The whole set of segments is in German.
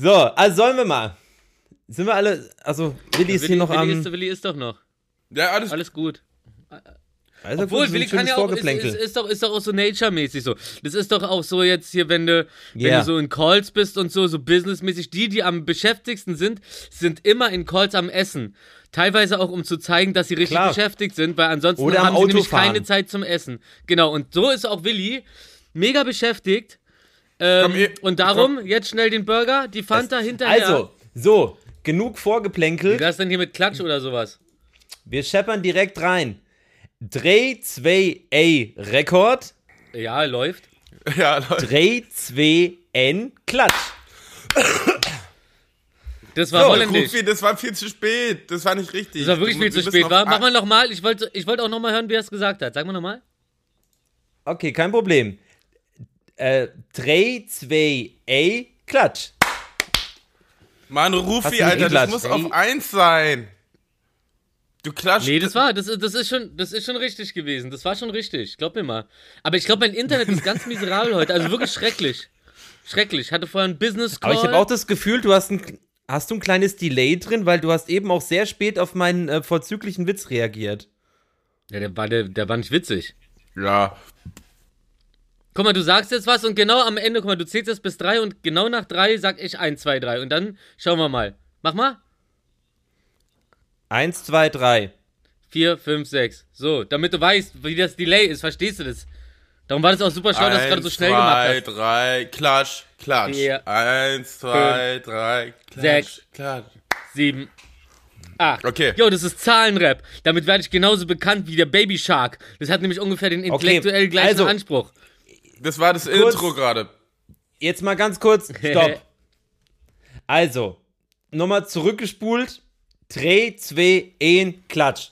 So, also sollen wir mal. Sind wir alle, also Willi ist Willi, hier noch Willi, am... ist, Willi ist doch noch. Ja, alles, Alles gut. also Obwohl, gut, Willi kann ja auch, ist, ist, ist, doch, ist doch auch so Nature-mäßig so. Das ist doch auch so jetzt hier, wenn du, wenn Ja. du so in Calls bist und so, so businessmäßig, die, die am beschäftigsten sind, sind immer in Calls am Essen. Teilweise auch, um zu zeigen, dass sie richtig Klar. beschäftigt sind, weil ansonsten Oder haben sie nämlich keine Zeit zum Essen. Genau, und so ist auch Willi mega beschäftigt. Ähm, Komm, und darum, jetzt schnell den Burger, die Fanta hinterher. Also, so, genug Vorgeplänkel. Wie das denn hier mit Klatsch oder sowas? Wir scheppern direkt rein. Dreh 2A Rekord, Ja, läuft. ja, Leute. Dreh 2N Klatsch. Das war So, holländisch. Rufi, das war viel zu spät. Das war nicht richtig. Das war wirklich Du- viel zu spät, war? Mach a- mal nochmal. Ich wollte ich wollte auch nochmal hören, wie er es gesagt hat. Sag mal nochmal. Okay, kein Problem. Äh, Dreh 2A Klatsch. Mann, Rufi, Alter, das muss Ey. auf eins sein. Du klatschst. Nee, das war, das, das, ist schon, das ist schon richtig gewesen. Das war schon richtig. Glaub mir mal. Aber ich glaube, mein Internet ist ganz miserabel heute. Also wirklich schrecklich. Schrecklich. Ich hatte vorher einen Business Call. Aber ich habe auch das Gefühl, du hast ein, hast du ein kleines Delay drin, weil du hast eben auch sehr spät auf meinen äh, vorzüglichen Witz reagiert. ja, der war, der, der war nicht witzig. Ja. Guck mal, du sagst jetzt was und genau am Ende, guck mal, du zählst jetzt bis drei und genau nach drei sag ich eins, zwei, drei. Und dann schauen wir mal. Mach mal. Eins, zwei, drei. Vier, fünf, sechs. So, damit du weißt, wie das Delay ist, verstehst du das? Darum war das auch super schlau, dass du gerade so Eins, schnell zwei, gemacht hast. drei, klatsch, klatsch. Vier, Eins, zwei, drei, klatsch, sechs. klatsch. sieben, acht. Okay. Jo, das ist Zahlenrap. Damit werde ich genauso bekannt wie der Baby Shark. Das hat nämlich ungefähr den intellektuell gleichen also- Anspruch. Das war das Kurz- Intro gerade. Jetzt mal ganz kurz, stopp. Also, nochmal zurückgespult. Dreh, zwei, ein, Klatsch.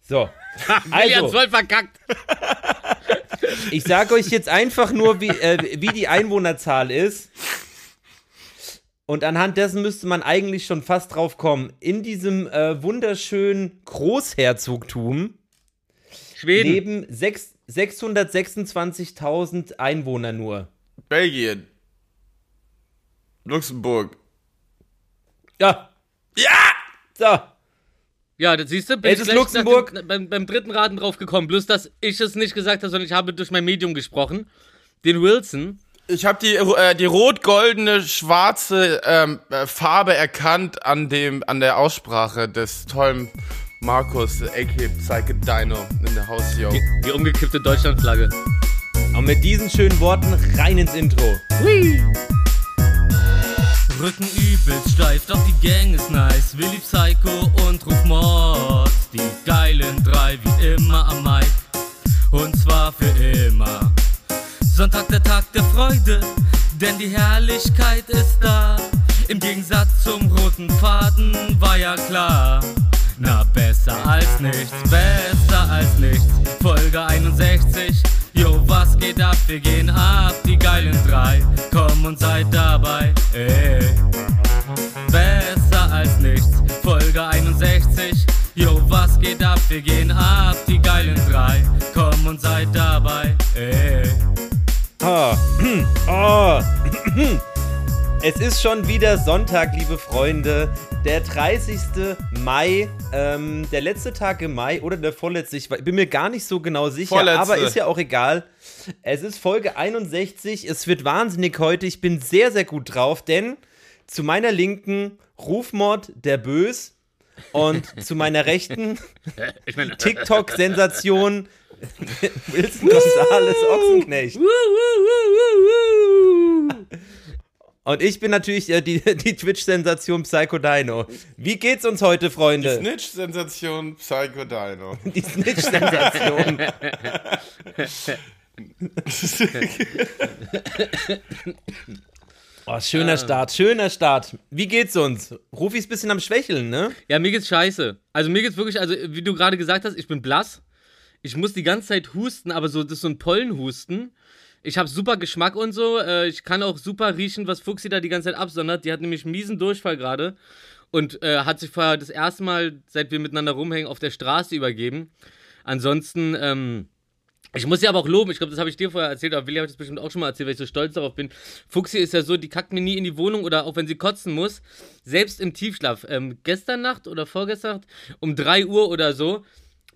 So. Also, voll verkackt. ich sage euch jetzt einfach nur, wie, äh, wie die Einwohnerzahl ist. Und anhand dessen müsste man eigentlich schon fast drauf kommen. In diesem äh, wunderschönen Großherzogtum Schweden. leben sechs- 626.000 Einwohner nur. Belgien. Luxemburg. Ja. Ja! So. Ja, das siehst du, bin Es ich ist Luxemburg. Dem, beim, beim dritten Raten drauf gekommen. Bloß, dass ich es nicht gesagt habe, sondern ich habe durch mein Medium gesprochen. Den Wilson. Ich habe die, äh, die rot-goldene, schwarze ähm, äh, Farbe erkannt an, dem, an der Aussprache des tollen Markus, a.k. Psyche Dino in der House, yo. Die umgekippte Deutschlandflagge. Und mit diesen schönen Worten rein ins Intro. Rücken übelst steif, doch die Gang ist nice. Willi Psycho und Ruf Mord. Die geilen drei wie immer am Mic. Und zwar für immer. Sonntag der Tag der Freude, denn die Herrlichkeit ist da. Im Gegensatz zum roten Faden war ja klar. Na, besser als nichts, besser als nichts. Folge 61, jo, was geht ab? Wir gehen ab, die geilen drei. Komm und seid dabei, ey. Besser als nichts, Folge 61. Jo, was geht ab? Wir gehen ab, die geilen drei. Komm und seid dabei, ey. Oh. Oh. Es ist schon wieder Sonntag, liebe Freunde. Der 30. Mai, ähm, der letzte Tag im Mai oder der vorletzte, ich bin mir gar nicht so genau sicher, Vorletzte. aber ist ja auch egal. Es ist Folge 61, es wird wahnsinnig heute, ich bin sehr, sehr gut drauf, denn zu meiner Linken Rufmord der Bös und zu meiner Rechten TikTok-Sensation Wilson Gonzales Ochsenknecht. Und ich bin natürlich äh, die, die Twitch-Sensation Psycho Dino. Wie geht's uns heute, Freunde? Snitch-Sensation Psycho Dino. Die Snitch-Sensation. oh, schöner Start, schöner Start. Wie geht's uns? Rufi ist ein bisschen am Schwächeln, ne? ja, mir geht's scheiße. Also mir geht's wirklich, also wie du gerade gesagt hast, ich bin blass. Ich muss die ganze Zeit husten, aber so, das ist so ein Pollenhusten. Ich habe super Geschmack und so. Äh, ich kann auch super riechen, was Fuxi da die ganze Zeit absondert. Die hat nämlich einen miesen Durchfall gerade und äh, hat sich vorher das erste Mal, seit wir miteinander rumhängen, auf der Straße übergeben. Ansonsten, ähm, Ich muss ja aber auch loben, ich glaube, das habe ich dir vorher erzählt, aber Willi ich das bestimmt auch schon mal erzählt, weil ich so stolz darauf bin. Fuxi ist ja so, die kackt mir nie in die Wohnung oder auch wenn sie kotzen muss, selbst im Tiefschlaf. Ähm, gestern Nacht oder vorgestern Nacht um 3 Uhr oder so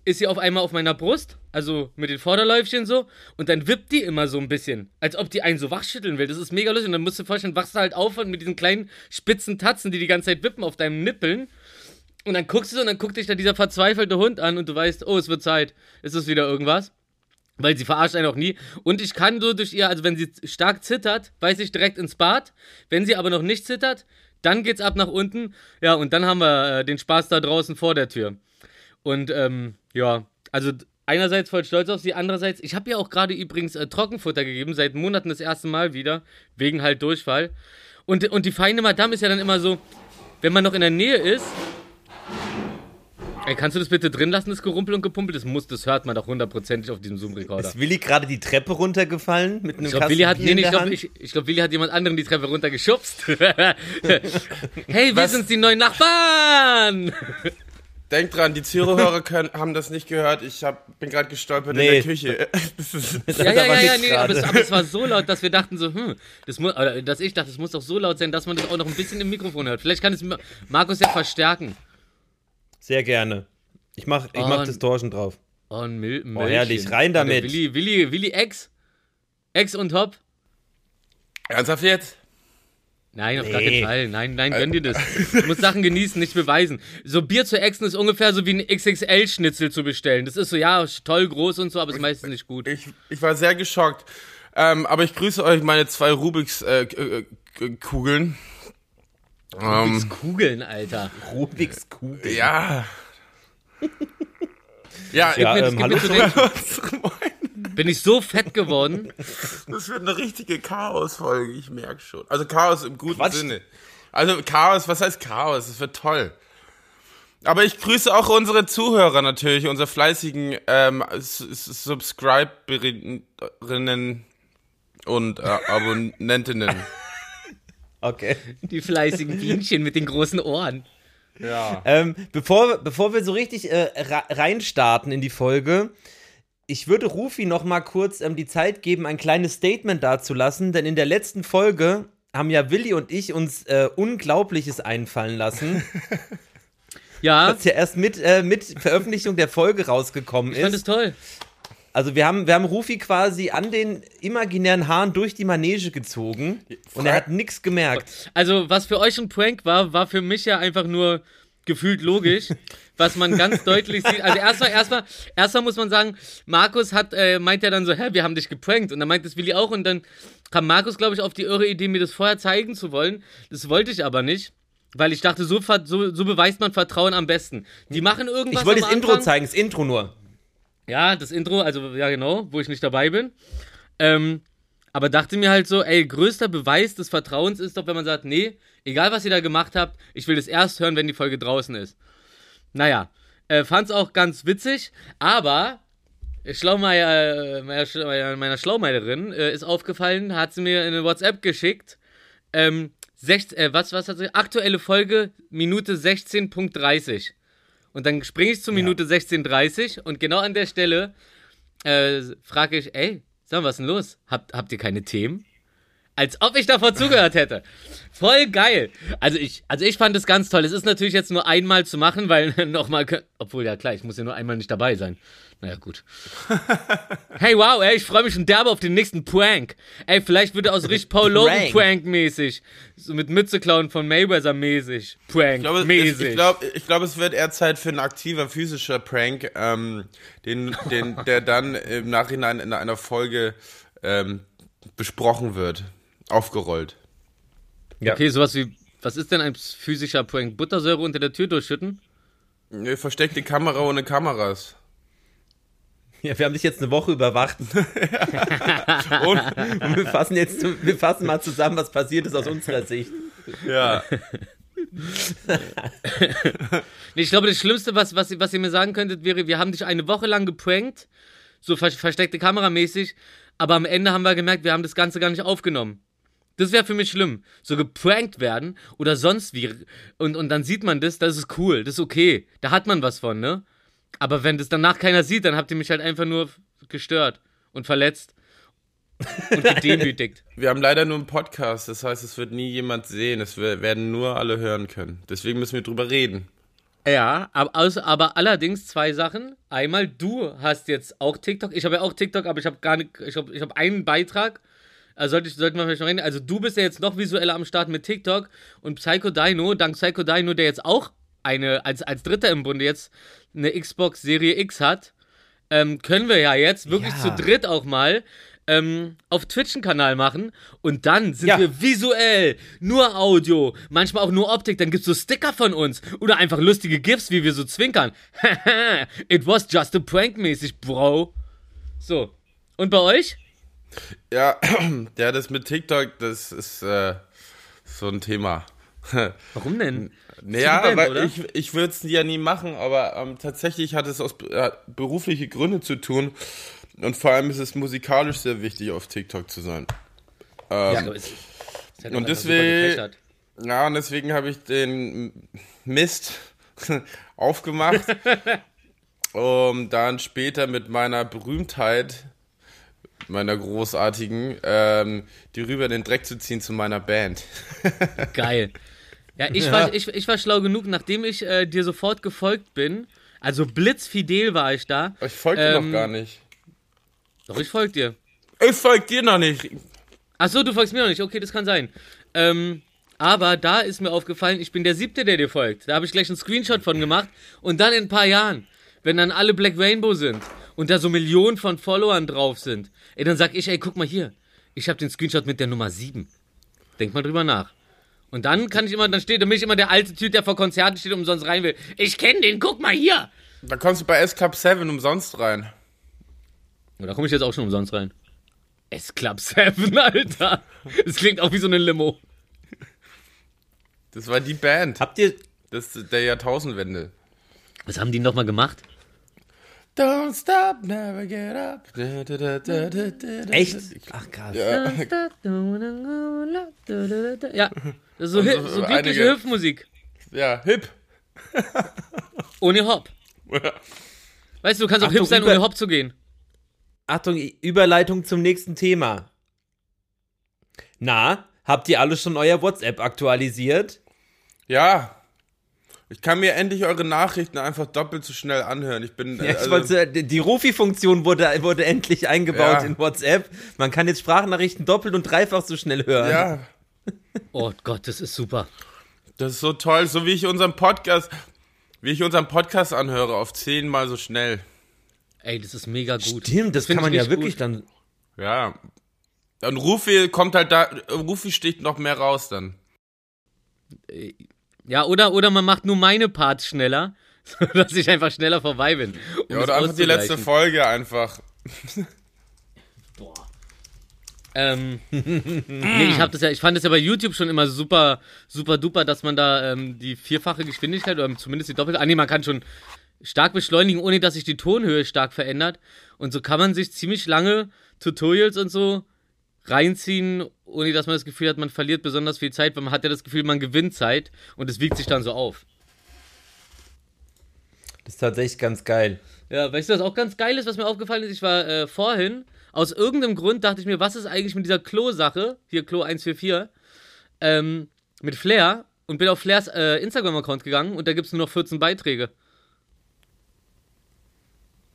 ist sie auf einmal auf meiner Brust, also mit den Vorderläufchen so, und dann wippt die immer so ein bisschen, als ob die einen so wachschütteln will. Das ist mega lustig. Und dann musst du dir vorstellen, wachst du halt auf und mit diesen kleinen spitzen Tatzen, die die ganze Zeit wippen auf deinem Nippeln. Und dann guckst du so und dann guckt dich da dieser verzweifelte Hund an und du weißt, oh, es wird Zeit. Ist es wieder irgendwas? Weil sie verarscht einen auch nie. Und ich kann so durch ihr, also wenn sie stark zittert, weiß ich direkt ins Bad. Wenn sie aber noch nicht zittert, dann geht's ab nach unten. Ja, und dann haben wir äh, den Spaß da draußen vor der Tür. Und ähm, ja, also einerseits voll stolz auf sie, andererseits, ich habe ihr auch gerade übrigens äh, Trockenfutter gegeben, seit Monaten das erste Mal wieder, wegen halt Durchfall. Und, und die feine Madame ist ja dann immer so, wenn man noch in der Nähe ist, Ey, kannst du das bitte drin lassen, das Gerumpel und Gepumpel? Das muss, das hört man doch hundertprozentig auf diesem Zoom-Rekorder. Ist Willi gerade die Treppe runtergefallen mit einem Ich glaube, Kasten Willi hat, nee, ich glaube, ich, ich glaub, Willi hat jemand anderen die Treppe runtergeschubst. hey, wir sind die neuen Nachbarn! Denkt dran, die Zuhörer können, haben das nicht gehört. Ich hab, bin gerade gestolpert in Nee. der Küche. Das ist, Das Ja, ja, ja, ja, nee, aber es, aber es war so laut, dass wir dachten so, hm, das muss, oder, dass ich dachte, es muss doch so laut sein, dass man das auch noch ein bisschen im Mikrofon hört. Vielleicht kann es Ma- Markus ja verstärken. Sehr gerne. Ich mach, ich mach Und- das Torschen drauf. Oh, ein Mil Oh, herrlich, rein Alter, damit. Willi, Willi, Willi Ex? Ex und Hop? ernsthaft jetzt? Nein, auf gar Nee. keinen Fall. Nein, nein, gönn dir das. Du musst Sachen genießen, nicht beweisen. So Bier zu exen ist ungefähr so wie ein XXL-Schnitzel zu bestellen. Das ist so, ja, toll, groß und so, aber ist meistens nicht gut. Ich, ich war sehr geschockt. Ähm, aber ich grüße euch meine zwei Rubiks äh, äh, äh, Kugeln. Ähm, Kugeln, Alter. Rubiks Kugel. ja. ja, Ja, mir- ähm, hallo Bin ich so fett geworden? das wird eine richtige Chaos-Folge, ich merke schon. Also Chaos im guten Quatsch. Sinne. Also Chaos, was heißt Chaos? Es wird toll. Aber ich grüße auch unsere Zuhörer natürlich, unsere fleißigen ähm, Subscriberinnen und äh, Abonnentinnen. Okay. Die fleißigen Bienchen mit den großen Ohren. ja. Ähm, bevor, bevor wir so richtig äh, reinstarten in die Folge, ich würde Rufi noch mal kurz ähm, die Zeit geben, ein kleines Statement dazulassen, denn in der letzten Folge haben ja Willi und ich uns äh, Unglaubliches einfallen lassen, Ja, was ja erst mit, äh, mit Veröffentlichung der Folge rausgekommen ich fand es ist. toll. Also wir haben, wir haben Rufi quasi an den imaginären Haaren durch die Manege gezogen und er hat nichts gemerkt. Also, was für euch ein Prank war, war für mich ja einfach nur gefühlt logisch, was man ganz deutlich sieht. Also erstmal, erstmal, erstmal muss man sagen, Markus hat, äh, meint ja dann so, hä, wir haben dich geprankt. Und dann meint das Willi auch und dann kam Markus, glaube ich, auf die irre Idee, mir das vorher zeigen zu wollen. Das wollte ich aber nicht. Weil ich dachte, so, so, so beweist man Vertrauen am besten. Die machen irgendwas. Ich wollte das Intro Anfang. zeigen, das Intro nur. Ja, das Intro, also ja genau, wo ich nicht dabei bin. Ähm, aber dachte mir halt so, ey, größter Beweis des Vertrauens ist doch, wenn man sagt, nee, egal was ihr da gemacht habt, ich will das erst hören, wenn die Folge draußen ist. Naja, äh, fand's auch ganz witzig, aber Schlaumeier, äh, meiner, meiner Schlaumeilerin äh, ist aufgefallen, hat sie mir eine WhatsApp geschickt. Ähm, sech, äh, was, was hat sie? Aktuelle Folge, Minute 16.30. Und dann springe ich zur Minute 16.30 und genau an der Stelle äh, frage ich, ey, sag mal, was ist denn los? Habt, habt ihr keine Themen? Als ob ich davor zugehört hätte. Voll geil. Also ich, also ich fand es ganz toll. Es ist natürlich jetzt nur einmal zu machen, weil nochmal, obwohl ja klar, ich muss ja nur einmal nicht dabei sein. Naja, gut. Hey, wow, ey, ich freue mich schon derbe auf den nächsten Prank. Ey, vielleicht wird er aus richtig Paul Logan Prank. Prank-mäßig. So mit Mütze klauen von Mayweather mäßig. Ich glaube, es, Prank-mäßig. ich, glaube, ich glaube, es wird eher Zeit für ein aktiver physischer Prank, ähm, den, den, der dann im Nachhinein in einer Folge ähm, besprochen wird, aufgerollt. Okay, sowas wie, was ist denn ein physischer Prank? Buttersäure unter der Tür durchschütten? Eine Versteckte Kamera ohne Kameras. Ja, wir haben dich jetzt eine Woche überwacht. Und, Und wir fassen jetzt, wir fassen mal zusammen, was passiert ist aus unserer Sicht. ja. Ich glaube, das Schlimmste, was, was, was ihr mir sagen könntet, wäre, wir haben dich eine Woche lang geprankt, so ver versteckte Kameramäßig, aber am Ende haben wir gemerkt, wir haben das Ganze gar nicht aufgenommen. Das wäre für mich schlimm. So geprankt werden oder sonst wie. Und, und dann sieht man das, das ist cool, das ist okay. Da hat man was von, ne? Aber wenn das danach keiner sieht, dann habt ihr mich halt einfach nur gestört und verletzt und gedemütigt. Wir haben leider nur einen Podcast, das heißt, es wird nie jemand sehen. Es wer- werden nur alle hören können. Deswegen müssen wir drüber reden. Ja, aber, aus, aber allerdings zwei Sachen. Einmal, du hast jetzt auch TikTok. Ich habe ja auch TikTok, aber ich habe gar nicht, ich habe ich hab einen Beitrag. Also sollte ich, sollten wir vielleicht noch reden. Also du bist ja jetzt noch visueller am Start mit TikTok und Psycho Dino, dank Psycho Dino, der jetzt auch eine, als, als Dritter im Bunde jetzt eine Xbox Serie X hat, ähm, können wir ja jetzt wirklich Ja. zu dritt auch mal ähm, auf Twitch einen Kanal machen und dann sind Ja. wir visuell, nur Audio, manchmal auch nur Optik, dann gibt's so Sticker von uns oder einfach lustige GIFs, wie wir so zwinkern. It was just a prank mäßig, Bro. So. Und bei euch? Ja, ja, das mit TikTok, das ist äh, so ein Thema. Warum denn? Naja, Band, weil oder? ich, ich würde es ja nie machen, aber ähm, tatsächlich hat es aus äh, berufliche Gründe zu tun. Und vor allem ist es musikalisch sehr wichtig, auf TikTok zu sein. Ja, Ähm, aber es- es hat und deswegen- ja, und deswegen habe ich den Mist aufgemacht, um dann später mit meiner Berühmtheit, meiner großartigen, ähm, die rüber in den Dreck zu ziehen zu meiner Band. Geil. Ja, ich, Ja. War, ich, ich war schlau genug, nachdem ich äh, dir sofort gefolgt bin. Also blitzfidel war ich da. Ich folge dir Ähm, noch gar nicht. Doch, ich folg dir. Ich folge dir noch nicht. Ach so, du folgst mir noch nicht. Okay, das kann sein. Ähm, aber da ist mir aufgefallen, ich bin der Siebte, der dir folgt. Da habe ich gleich einen Screenshot von gemacht. Und dann in ein paar Jahren, wenn dann alle Black Rainbow sind und da so Millionen von Followern drauf sind, ey, dann sag ich, ey, guck mal hier. Ich habe den Screenshot mit der Nummer 7. Denk mal drüber nach. Und dann kann ich immer, dann steht, dann bin ich immer der alte Typ, der vor Konzerten steht und umsonst rein will. Ich kenne den, guck mal hier. Da kommst du bei S-Club 7 umsonst rein. Ja, da komme ich jetzt auch schon umsonst rein. S-Club 7, Alter. Das klingt auch wie so eine Limo. Das war die Band. Habt ihr. Das ist der Jahrtausendwende. Was haben die nochmal gemacht? Don't stop, never get up. Da, da, da. Echt? Ach krass. Ja. Ja, das ist so, Also Hü- so glückliche einige- Hüpfmusik. ja, hip. Ohne Hop. Weißt du, du kannst auch Achtung, hip sein, ohne Hop zu gehen. Achtung, Überleitung zum nächsten Thema. Na, habt ihr alle schon euer WhatsApp aktualisiert? Ja. Ich kann mir endlich eure Nachrichten einfach doppelt so schnell anhören. Ich bin. Ja, ich also, wollte, die Rufi-Funktion wurde, wurde endlich eingebaut Ja. in WhatsApp. Man kann jetzt Sprachnachrichten doppelt und dreifach so schnell hören. ja, Oh Gott, das ist super. das ist so toll. So wie ich unseren Podcast, wie ich unseren Podcast anhöre, auf zehnmal so schnell. Ey, das ist mega gut. Stimmt, das, find kann man ja wirklich gut. Dann. Ja. Und Rufi kommt halt da, Rufi sticht noch mehr raus dann. Ja, oder, oder man macht nur meine Parts schneller, sodass ich einfach schneller vorbei bin. um Ja, oder einfach die letzte. Folge einfach. Ähm, nee, ich hab das ja, ich fand das ja bei YouTube schon immer super, super duper, dass man da ähm, die vierfache Geschwindigkeit oder zumindest die doppelte, ah nee, man kann schon stark beschleunigen, ohne dass sich die Tonhöhe stark verändert. Und so kann man sich ziemlich lange Tutorials und so reinziehen, ohne dass man das Gefühl hat, man verliert besonders viel Zeit, weil man hat ja das Gefühl, man gewinnt Zeit und es wiegt sich dann so auf. Das ist tatsächlich ganz geil. Ja, weißt du, was auch ganz geil ist, was mir aufgefallen ist? Ich war äh, vorhin, aus irgendeinem Grund dachte ich mir, was ist eigentlich mit dieser Klo-Sache, hier Klo 144, ähm, mit Flair und bin auf Flairs äh, Instagram-Account gegangen und da gibt es nur noch 14 Beiträge.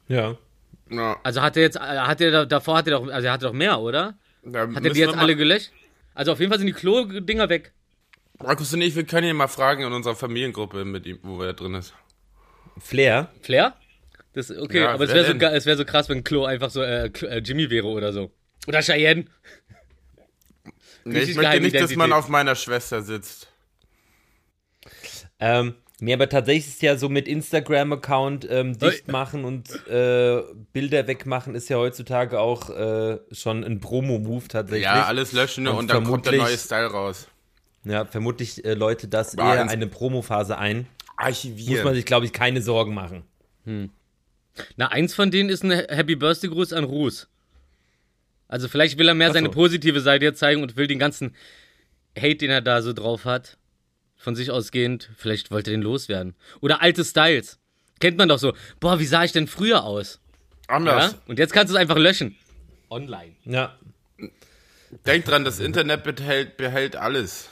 Ja. Also hat er jetzt, äh, hat er da, davor hat er doch, also er hatte doch mehr, oder? Hat er die jetzt alle gelöscht? Also auf jeden Fall sind die Klo-Dinger weg. Markus und ich, wir können ihn mal fragen in unserer Familiengruppe, mit ihm, wo er drin ist. Flair. Flair? Das, okay, Ja, aber es wäre so, es wär so krass, wenn Klo einfach so äh, äh, Jimmy wäre oder so. Oder Cheyenne. Nee, ich möchte nicht, dass man Identität. auf meiner Schwester sitzt. Ähm, nee, aber tatsächlich ist ja so mit Instagram-Account ähm, dicht machen und äh, Bilder wegmachen ist ja heutzutage auch äh, schon ein Promo-Move tatsächlich. Ja, alles löschen Und und, dann kommt der neue Style raus. Ja, vermutlich äh, Leute das War eher eine Promophase ein. Muss man Archivieren. sich, glaube ich, keine Sorgen machen. Na, eins von denen ist ein Happy Birthday Gruß an Ruß. Also vielleicht will er mehr Ach seine so. positive Seite jetzt zeigen und will den ganzen Hate, den er da so drauf hat, von sich ausgehend, vielleicht wollte er den loswerden. Oder alte Styles. Kennt man doch so. Boah, wie sah ich denn früher aus? Anders. Ja? Und jetzt kannst du es einfach löschen. Online. Ja. Denk dran, das Internet behält, behält alles.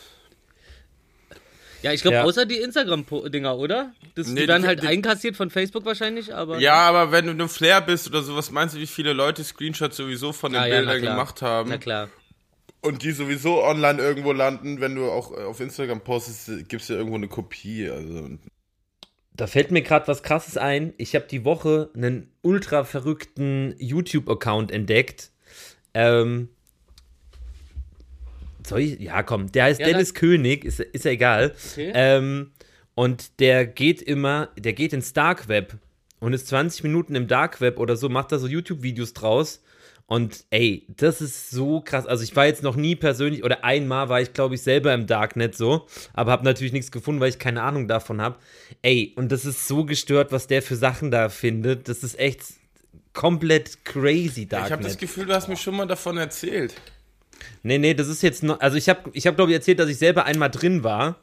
Ja, ich glaube, Ja. außer die Instagram-Dinger, oder? Das, Nee, die werden die- halt die- einkassiert von Facebook wahrscheinlich, aber. Ja, aber wenn du eine Flair bist oder sowas, meinst du, wie viele Leute Screenshots sowieso von den Ah, ja, na Bildern klar. gemacht haben? Na klar. Und die sowieso online irgendwo landen, wenn du auch äh, auf Instagram postest, gibt's ja irgendwo eine Kopie. Also Da fällt mir gerade was Krasses ein. Ich habe die Woche einen ultra verrückten YouTube-Account entdeckt. Ähm, soll ich? Ja, komm. Der heißt Ja, Dennis König, ist, ist ja egal. Okay. Ähm, und der geht immer, der geht ins Dark Web und ist 20 Minuten im Dark Web oder so, macht da so YouTube-Videos draus. Und ey, das ist so krass. Also ich war jetzt noch nie persönlich, oder einmal war ich, glaube ich, selber im Darknet so, aber habe natürlich nichts gefunden, weil ich keine Ahnung davon habe. Ey, und das ist so gestört, was der für Sachen da findet. Das ist echt komplett crazy ich habe das Darknet. Gefühl, du hast mir schon mal davon erzählt. Nee, nee, das ist jetzt noch, also ich habe, ich hab, glaube ich, erzählt, dass ich selber einmal drin war,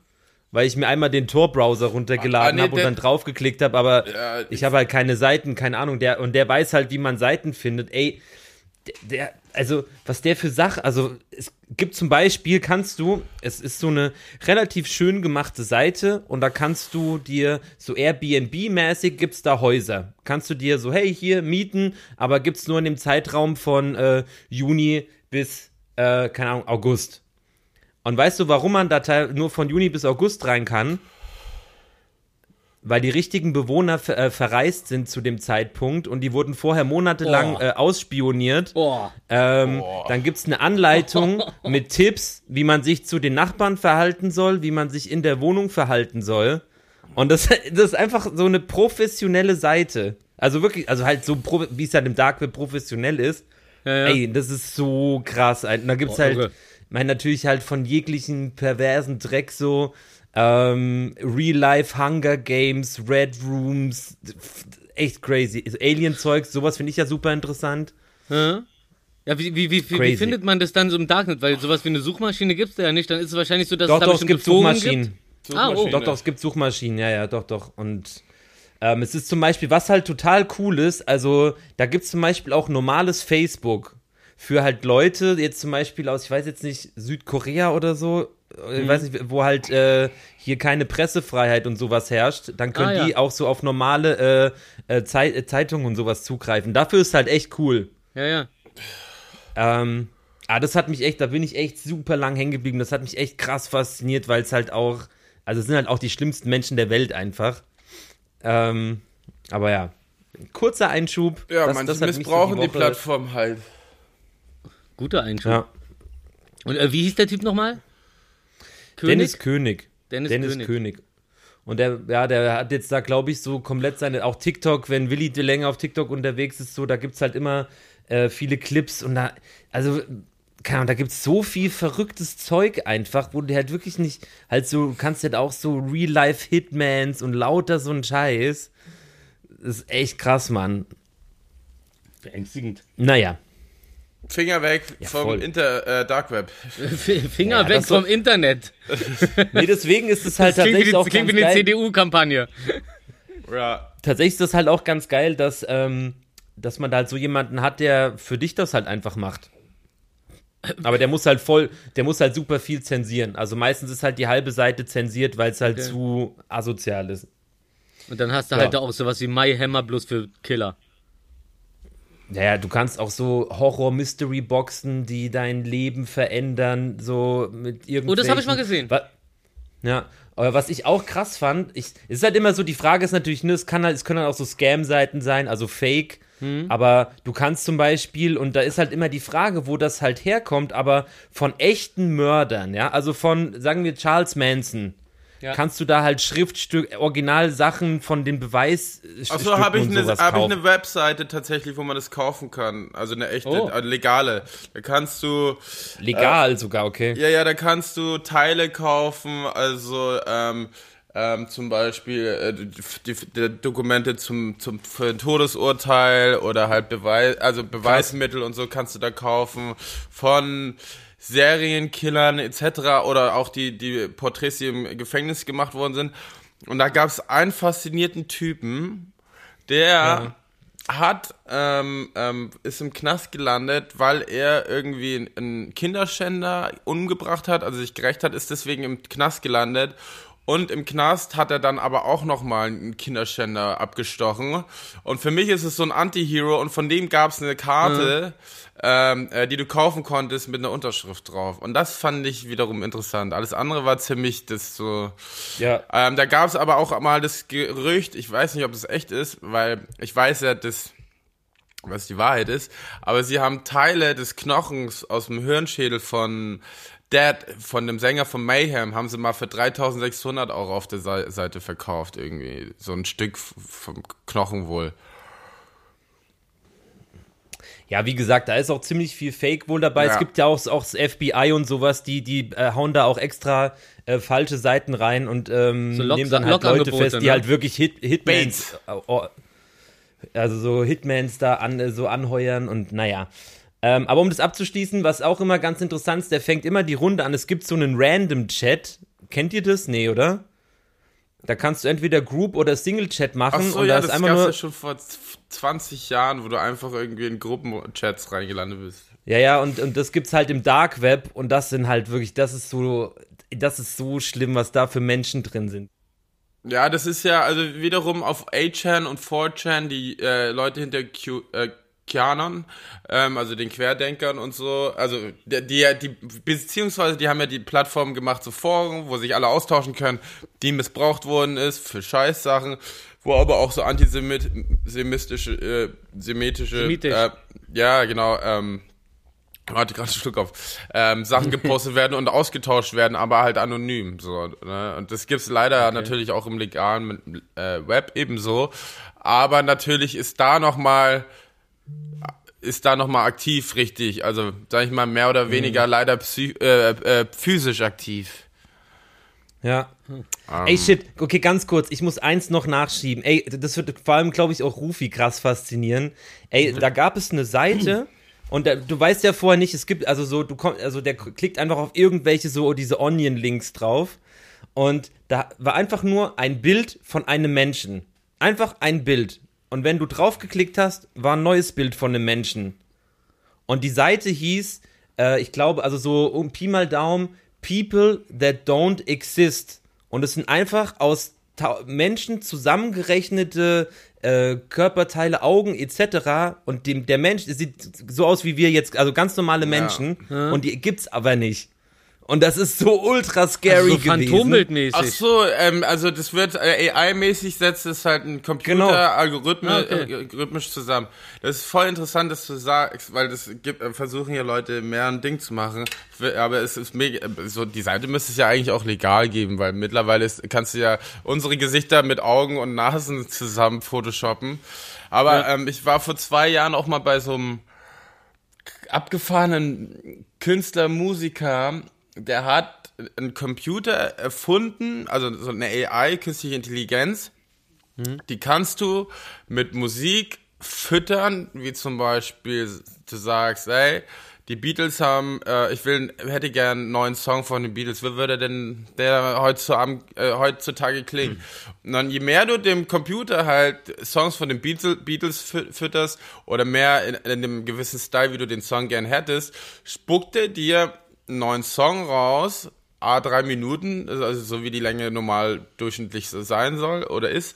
weil ich mir einmal den Tor-Browser runtergeladen Ah, nee, habe und dann draufgeklickt habe, aber Ja, ich habe halt keine Seiten, keine Ahnung, der, und der weiß halt, wie man Seiten findet. Ey, der, also, was der für Sachen, also, es gibt zum Beispiel, kannst du, es ist so eine relativ schön gemachte Seite und da kannst du dir, so Airbnb-mäßig gibt's da Häuser. Kannst du dir so, hey, hier mieten, aber gibt's nur in dem Zeitraum von äh, Juni bis, äh, keine Ahnung, August. Und weißt du, warum man da nur von Juni bis August rein kann? Weil die richtigen Bewohner ver äh, verreist sind zu dem Zeitpunkt und die wurden vorher monatelang Oh. äh, ausspioniert. Boah. Ähm, dann gibt es eine Anleitung mit Tipps, wie man sich zu den Nachbarn verhalten soll, wie man sich in der Wohnung verhalten soll. Und das, das ist einfach so eine professionelle Seite. Also wirklich, also halt so, pro- wie es halt im Dark Web professionell ist. Ja, ja. Ey, das ist so krass. Und da gibt es Oh, halt, ich meine, natürlich halt von jeglichen perversen Dreck so, ähm, Real-Life Hunger Games, Red Rooms, echt crazy. Also Alien-Zeugs, sowas finde ich ja super interessant. Ja, ja wie, wie, wie, wie, findet man das dann so im Darknet? Weil sowas wie eine Suchmaschine gibt's da ja nicht. Dann ist es wahrscheinlich so, dass Doch, es da doch, es gibt Suchmaschinen. Gibt. Ah, oh. Suchmaschine. Doch, doch, es gibt Suchmaschinen, ja, ja, doch, doch. Und ähm, es ist zum Beispiel, was halt total cool ist, also da gibt es zum Beispiel auch normales Facebook für halt Leute, jetzt zum Beispiel aus, ich weiß jetzt nicht, Südkorea oder so, ich weiß nicht, wo halt äh, hier keine Pressefreiheit und sowas herrscht, dann können Ah, ja. die auch so auf normale äh, äh, Zei äh, Zeitungen und sowas zugreifen. Dafür ist halt echt cool. Ja, ja. Ähm, ah, das hat mich echt, da bin ich echt super lang hängen geblieben. Das hat mich echt krass fasziniert, weil es halt auch, also es sind halt auch die schlimmsten Menschen der Welt einfach. Ähm, aber ja, kurzer Einschub. Ja, Das- manche das hat mich so missbrauchen die, Woche- Plattform halt. Guter Einschub. Ja, Und äh, wie hieß der Typ nochmal? König? Dennis König. Dennis Dennis König. König. Und der, ja, der hat jetzt da, glaube ich, so komplett seine, auch TikTok, wenn Willi de länger auf TikTok unterwegs ist, so, da gibt es halt immer äh, viele Clips und da, also, keine Ahnung, da gibt es so viel verrücktes Zeug einfach, wo du halt wirklich nicht, halt so, du kannst halt auch so Real-Life-Hitmans und lauter so ein Scheiß. Das ist echt krass, Mann. Beängstigend. Naja. Finger weg vom voll. Inter, äh, Dark Web. Finger Ja, weg vom Internet. Nee, deswegen ist es halt Das klingt wie, tatsächlich die- auch das klingt ganz wie eine geil. CDU-Kampagne. Ja. tatsächlich ist das halt auch ganz geil, dass, ähm, dass man da halt so jemanden hat, der für dich das halt einfach macht. Aber der muss halt voll, der muss halt super viel zensieren. Also meistens ist halt die halbe Seite zensiert, weil es halt Okay. zu asozial ist. Und dann hast du Ja. halt auch sowas wie My Hammer bloß für Killer. Naja, du kannst auch so Horror-Mystery-Boxen, die dein Leben verändern, so mit irgendwelchen... Oh, das habe ich mal gesehen. Wa- Ja, aber was ich auch krass fand, ich, es ist halt immer so, die Frage ist natürlich, ne, es kann halt, es können halt auch so Scam-Seiten sein, also Fake, Hm. aber du kannst zum Beispiel, und da ist halt immer die Frage, wo das halt herkommt, aber von echten Mördern, ja, also von, sagen wir, Charles Manson, Ja. kannst du da halt Schriftstück, Originalsachen von den Beweis Achso, habe ich, sowas hab ich eine Webseite tatsächlich, wo man das kaufen kann. Also eine echte, Oh. äh, legale. Da kannst du, Legal sogar, okay. ja, ja, da kannst du Teile kaufen, also ähm, ähm, zum Beispiel äh, die, die, die Dokumente zum, zum für ein Todesurteil oder halt Beweis, also Beweismittel und so kannst du da kaufen von Serienkillern etc. oder auch die, die Porträts, die im Gefängnis gemacht worden sind. Und da gab es einen faszinierten Typen, der hat, ähm, ähm, ist im Knast gelandet, weil er irgendwie einen Kinderschänder umgebracht hat, also sich gerecht hat, ist deswegen im Knast gelandet. Und im Knast hat er dann aber auch nochmal einen Kinderschänder abgestochen. Und für mich ist es so ein Anti-Hero und von dem gab es eine Karte, mhm. Ähm, äh, die du kaufen konntest mit einer Unterschrift drauf. Und das fand ich wiederum interessant. Alles andere war ziemlich das so. Ja. Ähm, da gab es aber auch mal das Gerücht, ich weiß nicht, ob das echt ist, weil ich weiß ja, dass was die Wahrheit ist, aber sie haben Teile des Knochens aus dem Hirnschädel von Dad, von dem Sänger von Mayhem, haben sie mal für 3600 Euro auf der Seite verkauft, irgendwie. So ein Stück vom Knochen wohl. Ja, wie gesagt, da ist auch ziemlich viel Fake wohl dabei. Ja. Es gibt ja auch, auch das FBI und sowas, die, die äh, hauen da auch extra äh, falsche Seiten rein und ähm, so nehmen dann halt Leute fest, die ne? halt wirklich Hit, Hitmans, äh, also so Hitmans da an, so anheuern und naja. Ähm, aber um das abzuschließen, was auch immer ganz interessant ist, der fängt immer die Runde an. Es gibt so einen Random-Chat. Kennt ihr das? Nee, oder? Da kannst du entweder Group oder Single-Chat machen. Ach so, und ja, das gab ja schon vor 20 Jahren, wo du einfach irgendwie in Gruppenchats reingelandet bist. Ja, ja, und, und das gibt's halt im Dark Web und das sind halt wirklich, das ist so, das ist so schlimm, was da für Menschen drin sind. Ja, das ist ja, also wiederum auf 8chan und 4chan, die äh, Leute hinter Q, äh, Kianern, ähm, also den Querdenkern und so. Also die, die, die, beziehungsweise die haben ja die Plattform gemacht, so Foren, wo sich alle austauschen können, die missbraucht worden ist für Scheißsachen, wo aber auch so antisemitische, äh, semitische, äh, ja genau, ähm, Warte gerade einen Schluck auf. Ähm, Sachen gepostet werden und ausgetauscht werden, aber halt anonym. So, ne? Und das gibt's leider okay. natürlich auch im legalen äh, Web ebenso. Aber natürlich ist da nochmal ist da nochmal aktiv, richtig. Also, sag ich mal, mehr oder weniger mhm. leider psy äh, äh, physisch aktiv. Ja. Ähm. Ey, shit. Okay, ganz kurz. Ich muss eins noch nachschieben. Ey, das wird vor allem, glaube ich, auch Rufi krass faszinieren. Ey, da gab es eine Seite. Und da, du weißt ja vorher nicht, es gibt, also so, du kommst, also der klickt einfach auf irgendwelche so diese Onion-Links drauf. Und da war einfach nur ein Bild von einem Menschen. Einfach ein Bild. Und wenn du draufgeklickt hast, war ein neues Bild von einem Menschen. Und die Seite hieß, äh, ich glaube, also so um Pi mal Daumen, People that don't exist. Und es sind einfach aus Menschen zusammengerechnete äh, Körperteile, Augen etc. Und dem, der Mensch sieht so aus wie wir jetzt, also ganz normale Menschen. Ja. Und die gibt's aber nicht. Und das ist so ultra scary also so Phantombildmäßig. Ach so, ähm, also das wird äh, AI-mäßig setzt es halt ein Computer genau. Ah, okay. äh, zusammen. Das ist voll interessant, dass du sagst, weil das gibt äh, versuchen ja Leute mehr ein Ding zu machen, aber es ist mega so die Seite müsste es ja eigentlich auch legal geben, weil mittlerweile ist, kannst du ja unsere Gesichter mit Augen und Nasen zusammen photoshoppen. Aber ja. ähm, ich war vor zwei Jahren auch mal bei so einem abgefahrenen Künstler, Musiker, der hat einen Computer erfunden, also so eine AI, künstliche Intelligenz. Mhm. Die kannst du mit Musik füttern, wie zum Beispiel du sagst, ey, die Beatles haben, äh, ich will, hätte gern einen neuen Song von den Beatles. Wie würde denn der heutzutage, äh, heutzutage klingen? Mhm. Und dann, je mehr du dem Computer halt Songs von den Beatles, Beatles fütterst oder mehr in, in einem gewissen Style, wie du den Song gern hättest, spuckt er dir einen neuen Song raus, a drei Minuten, also so wie die Länge normal durchschnittlich sein soll oder ist,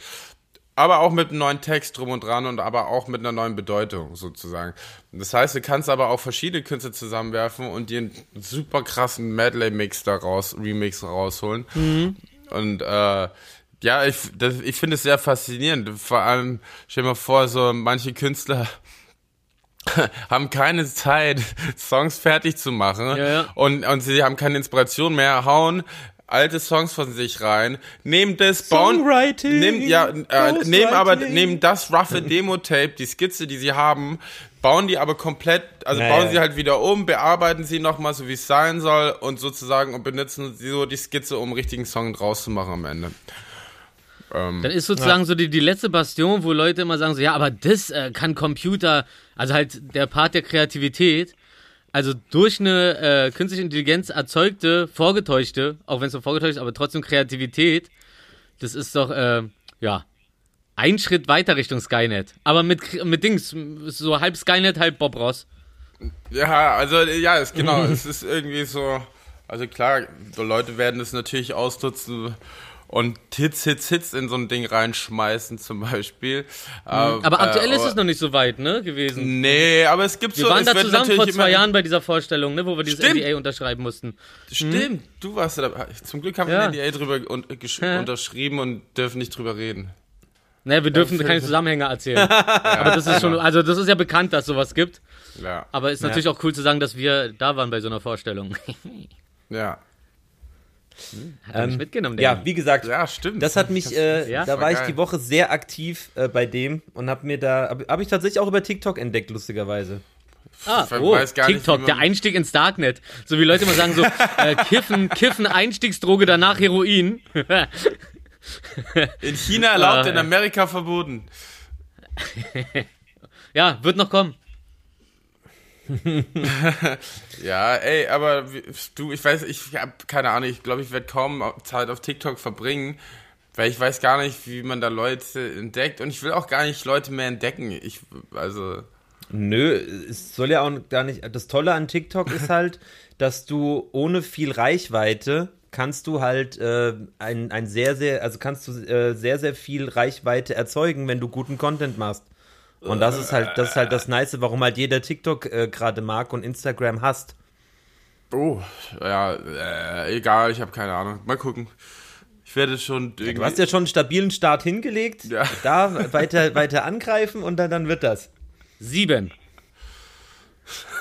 aber auch mit einem neuen Text drum und dran und aber auch mit einer neuen Bedeutung sozusagen. Das heißt, du kannst aber auch verschiedene Künstler zusammenwerfen und dir einen super krassen Medley-Mix daraus, Remix rausholen. Mhm. Und äh, ja, ich, ich finde es sehr faszinierend. Vor allem, stell dir mal vor, so manche Künstler haben keine Zeit, Songs fertig zu machen ja, ja. Und, und sie haben keine Inspiration mehr, hauen alte Songs von sich rein, nehmen das, bauen, nehmen, ja, äh, nehmen aber, nehmen das roughe Demo-Tape, die Skizze, die sie haben, bauen die aber komplett, also naja. bauen sie halt wieder um, bearbeiten sie nochmal so wie es sein soll und sozusagen und benutzen sie so die Skizze, um einen richtigen Song draus zu machen am Ende. Ähm, Dann ist sozusagen ja. so die, die letzte Bastion, wo Leute immer sagen so, ja, aber das äh, kann Computer, also halt der Part der Kreativität, also durch eine äh, künstliche Intelligenz erzeugte, vorgetäuschte, auch wenn es so vorgetäuscht ist, aber trotzdem Kreativität, das ist doch, äh, ja, Ein Schritt weiter Richtung Skynet. Aber mit, mit Dings, so halb Skynet, halb Bob Ross. Ja, also ja, ist genau, es ist irgendwie so, also klar, so Leute werden es natürlich ausnutzen und Hits, Hits, Hits in so ein Ding reinschmeißen zum Beispiel. Aber aktuell äh, ist es noch nicht so weit, ne, gewesen. Nee, aber es gibt Wir so, waren es da zusammen vor zwei Jahren bei dieser Vorstellung, ne, wo wir dieses Stimmt. NDA unterschreiben mussten. Stimmt, du warst da dabei. Zum Glück haben wir Ja. ein NDA drüber gesch- Ja. unterschrieben und dürfen nicht drüber reden. Ne, wir dürfen keine Zusammenhänge erzählen. aber das ist schon, also das ist ja bekannt, dass sowas gibt. Ja, Aber ist natürlich auch cool zu sagen, dass wir da waren bei so einer Vorstellung. ja. Hat er nicht mitgenommen, der Ja, wie gesagt, Ja, stimmt. das hat mich, äh, Ja? da war war ich die Woche sehr aktiv äh, bei dem und habe mir da, habe hab ich tatsächlich auch über TikTok entdeckt, lustigerweise. Ah, oh, weiß gar nicht, TikTok, wie der Einstieg ins Darknet. So wie Leute immer sagen, so äh, Kiffen, Kiffen, Einstiegsdroge, danach Heroin. In China erlaubt, Ah, in. Amerika verboten. ja, wird noch kommen. Ja, ey, aber du, ich weiß, ich habe keine Ahnung, ich glaube, ich werde kaum Zeit auf TikTok verbringen, weil ich weiß gar nicht, wie man da Leute entdeckt und ich will auch gar nicht Leute mehr entdecken. Ich, also, Nö, es soll ja auch gar nicht. Das Tolle an TikTok ist halt, dass du ohne viel Reichweite kannst du halt äh, ein, ein sehr, sehr, also kannst du äh, sehr, sehr viel Reichweite erzeugen, wenn du guten Content machst. Und das ist halt, das ist halt das Nice, warum halt jeder TikTok äh, gerade mag und Instagram hasst. oh, ja, äh, egal, ich habe keine Ahnung. Mal gucken. Ich werde schon irgendwie. Du hast ja schon einen stabilen Start hingelegt, Ja. da weiter, weiter angreifen und dann, dann wird das. Sieben.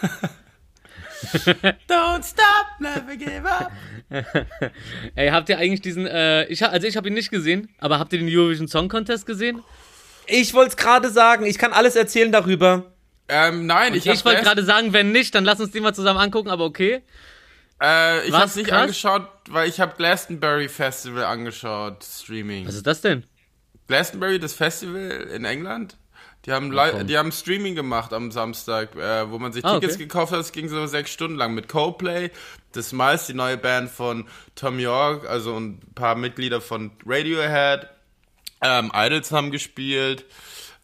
Don't stop, never give up. Ey, habt ihr eigentlich diesen, äh, ich, also ich habe ihn nicht gesehen, aber habt ihr den Eurovision Song Contest gesehen? Ich wollte es gerade sagen, ich kann alles erzählen darüber. Ähm, nein, ich, Ich, hab wollte gerade sagen, wenn nicht, dann lass uns den mal zusammen angucken, aber okay. Äh, ich hab's nicht Krass. angeschaut, weil ich habe Glastonbury Festival angeschaut, Streaming. Was ist das denn? Glastonbury, das Festival in England. Die haben, li- die haben Streaming gemacht am Samstag, äh, wo man sich Ah, Tickets okay. gekauft hat. Es ging so sechs Stunden lang mit Coldplay, das Miles, die neue Band von Tom York, also ein paar Mitglieder von Radiohead. Ähm, Idols haben gespielt.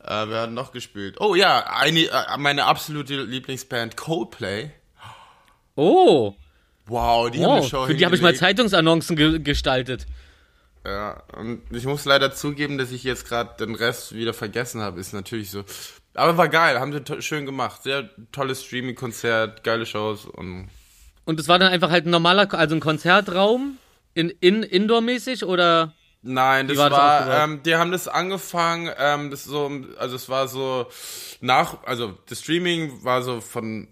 Äh, wer hat noch gespielt? Oh ja, eine, äh, meine absolute Lieblingsband Coldplay. Oh, Wow, die haben oh eine Show für die habe ich mal. Zeitungsannoncen ge gestaltet. Ja, und ich muss leider zugeben, dass ich jetzt gerade den Rest wieder vergessen habe. Ist natürlich so. Aber war geil, haben sie schön gemacht. Sehr tolles Streaming-Konzert, geile Shows und. Und es war dann einfach halt ein normaler, also ein Konzertraum, in, in Indoor-mäßig oder? Nein, das war das war, ähm, die haben das angefangen, ähm, das so, also es war so nach, also das Streaming war so von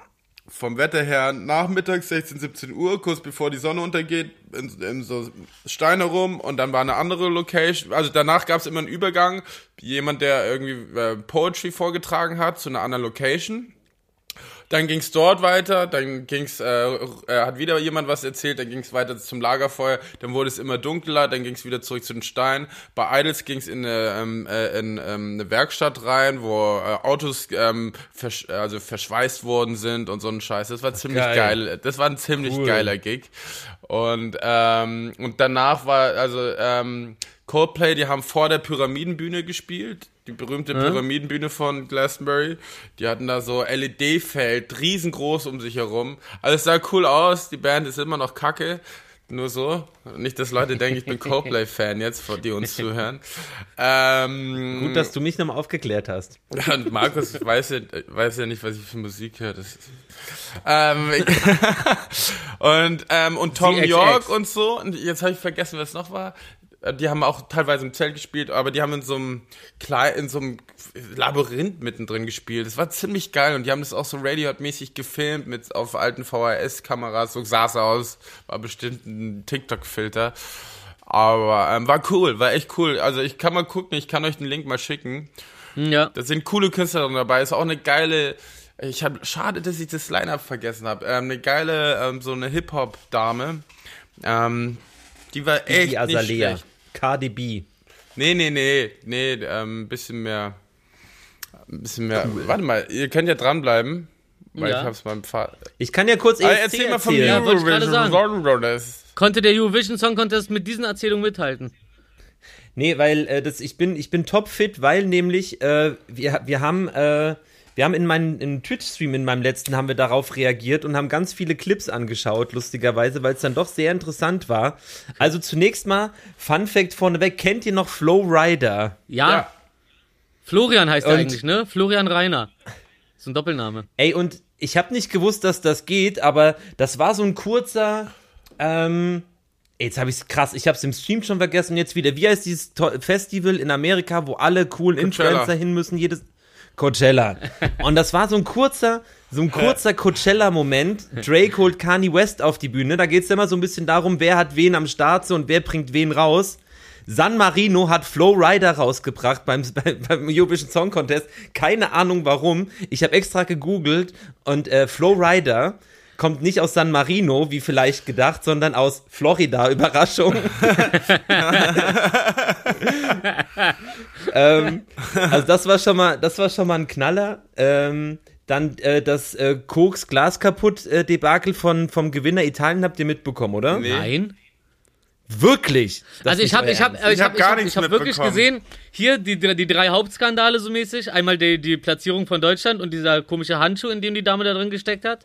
vom Wetter her nachmittags 16, 17 Uhr, kurz bevor die Sonne untergeht, in, in so Steine rum und dann war eine andere Location. Also danach gab es immer einen Übergang, jemand, der irgendwie äh, Poetry vorgetragen hat zu einer anderen Location. Dann ging's dort weiter, dann ging's, äh, äh, hat wieder jemand was erzählt, dann ging's weiter zum Lagerfeuer, dann wurde es immer dunkler, dann ging's wieder zurück zu den Steinen. Bei Idols ging's in eine, ähm, äh, in ähm, eine Werkstatt rein, wo äh, Autos ähm, versch also verschweißt worden sind und so ein Scheiß. Das war ziemlich Geil. geil. Das war ein ziemlich Cool. geiler Gig. Und, ähm, und danach war, also ähm, Coldplay, die haben vor der Pyramidenbühne gespielt. Die berühmte Pyramidenbühne von Glastonbury. Die hatten da so LED-Feld, riesengroß um sich herum. Also es sah cool aus. Die Band ist immer noch kacke. Nur so. Nicht, dass Leute denken, ich bin Coldplay-Fan jetzt, die uns zuhören. Ähm, Gut, dass du mich nochmal aufgeklärt hast. ja, und Markus weiß ja, weiß ja nicht, was ich für Musik höre. Ähm, und, ähm, und Tom. York und so. Und jetzt habe ich vergessen, was noch war. Äh, Die haben auch teilweise im Zelt gespielt, aber die haben in so einem in so einem Labyrinth mittendrin gespielt. Das war ziemlich geil und die haben das auch so Radiohead-mäßig gefilmt mit auf alten VHS-Kameras. So sah es aus. War bestimmt ein TikTok-Filter. Aber ähm, war cool, war echt cool. Also ich kann mal gucken, ich kann euch den Link mal schicken. Hm, Ja. Da sind coole Künstler dabei. Ist auch eine geile. Ich hab, schade, dass ich das Line-Up vergessen habe. Ähm, eine geile, ähm, so eine Hip-Hop-Dame. Ähm, die war echt Die nicht Azalea. schlecht. Cardi B. Nee, nee, nee, nee, ähm, ein bisschen mehr. Ein bisschen mehr. Warte mal, ihr könnt ja dranbleiben. Weil Ja. ich hab's beim Pfad. Ich kann ja kurz Ah, ESC erzähl mal vom erzählen. Ja, Eurovision. Konnte der Eurovision Song Contest mit diesen Erzählungen mithalten? Nee, weil äh, das, ich bin, ich bin topfit, weil nämlich äh, wir, wir haben, äh, wir haben in meinem Twitch-Stream in meinem letzten haben wir darauf reagiert und haben ganz viele Clips angeschaut, lustigerweise, weil es dann doch sehr interessant war. Also zunächst mal, Fun Fact vorneweg, kennt ihr noch Flow Rider? Ja. Ja. Florian heißt er eigentlich, ne? Florian Reiner. ist ein Doppelname. Ey, und ich habe nicht gewusst, dass das geht, aber das war so ein kurzer, ähm, jetzt habe ich's krass, ich habe es im Stream schon vergessen, jetzt wieder. Wie heißt dieses Festival in Amerika, wo alle coolen Coachella. Influencer hin müssen, jedes Coachella. Und das war so ein kurzer, so ein kurzer Coachella-Moment. Drake holt Kanye West auf die Bühne. Da geht's immer so ein bisschen darum, wer hat wen am Start so und wer bringt wen raus. San Marino hat Flow Rider rausgebracht beim, beim, beim Eurovision Song Contest. Keine Ahnung warum. Ich habe extra gegoogelt und äh, Flow Rider kommt nicht aus San Marino, wie vielleicht gedacht, sondern aus Florida. Überraschung. ähm, also das war schon mal, das war schon mal ein Knaller. Ähm, dann äh, das äh, Koks Glas kaputt äh, Debakel von vom Gewinner Italien habt ihr mitbekommen, oder? Nee. Nein. Wirklich? Das Also ich habe ich habe Ernst. ich Ich hab habe hab, hab wirklich gesehen, hier die, die die drei Hauptskandale so mäßig, einmal die, die Platzierung von Deutschland und dieser komische Handschuh, in dem die Dame da drin gesteckt hat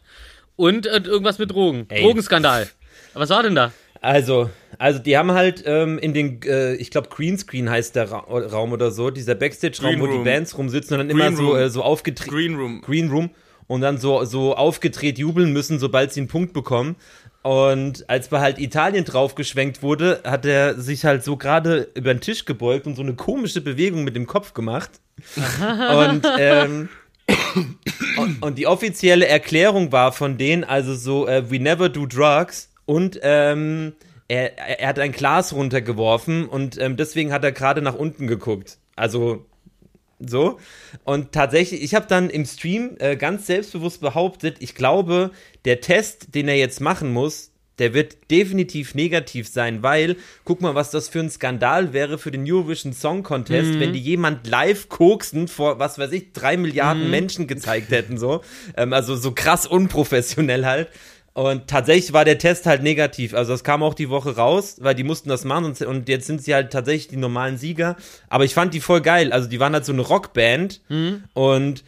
und äh, irgendwas mit Drogen. Ey. Drogenskandal. Was war denn da? Also, also die haben halt ähm, in den, äh, ich glaube Greenscreen heißt der Ra Raum oder so, dieser Backstage-Raum, wo die. Bands rumsitzen und dann Green immer so, Room. äh, so aufgetreten. Green Room. Green Room und dann so, so aufgedreht jubeln müssen, sobald sie einen Punkt bekommen. Und als bei halt Italien draufgeschwenkt wurde, hat er sich halt so gerade über den Tisch gebeugt und so eine komische Bewegung mit dem Kopf gemacht. und, ähm, und, und die offizielle Erklärung war von denen, also so, äh, we never do drugs und ähm, er, er hat ein Glas runtergeworfen und ähm, deswegen hat er gerade nach unten geguckt. Also so. Und tatsächlich, ich habe dann im Stream äh, ganz selbstbewusst behauptet, ich glaube, der Test, den er jetzt machen muss, der wird definitiv negativ sein, weil, guck mal, was das für ein Skandal wäre für den Eurovision Song Contest, wenn die jemand live koksend vor, was weiß ich, drei Milliarden Menschen gezeigt hätten, so. Ähm, also so krass unprofessionell halt. Und tatsächlich war der Test halt negativ. Also das kam auch die Woche raus, weil die mussten das machen und, und jetzt sind sie halt tatsächlich die normalen Sieger. Aber ich fand die voll geil. Also die waren halt so eine Rockband und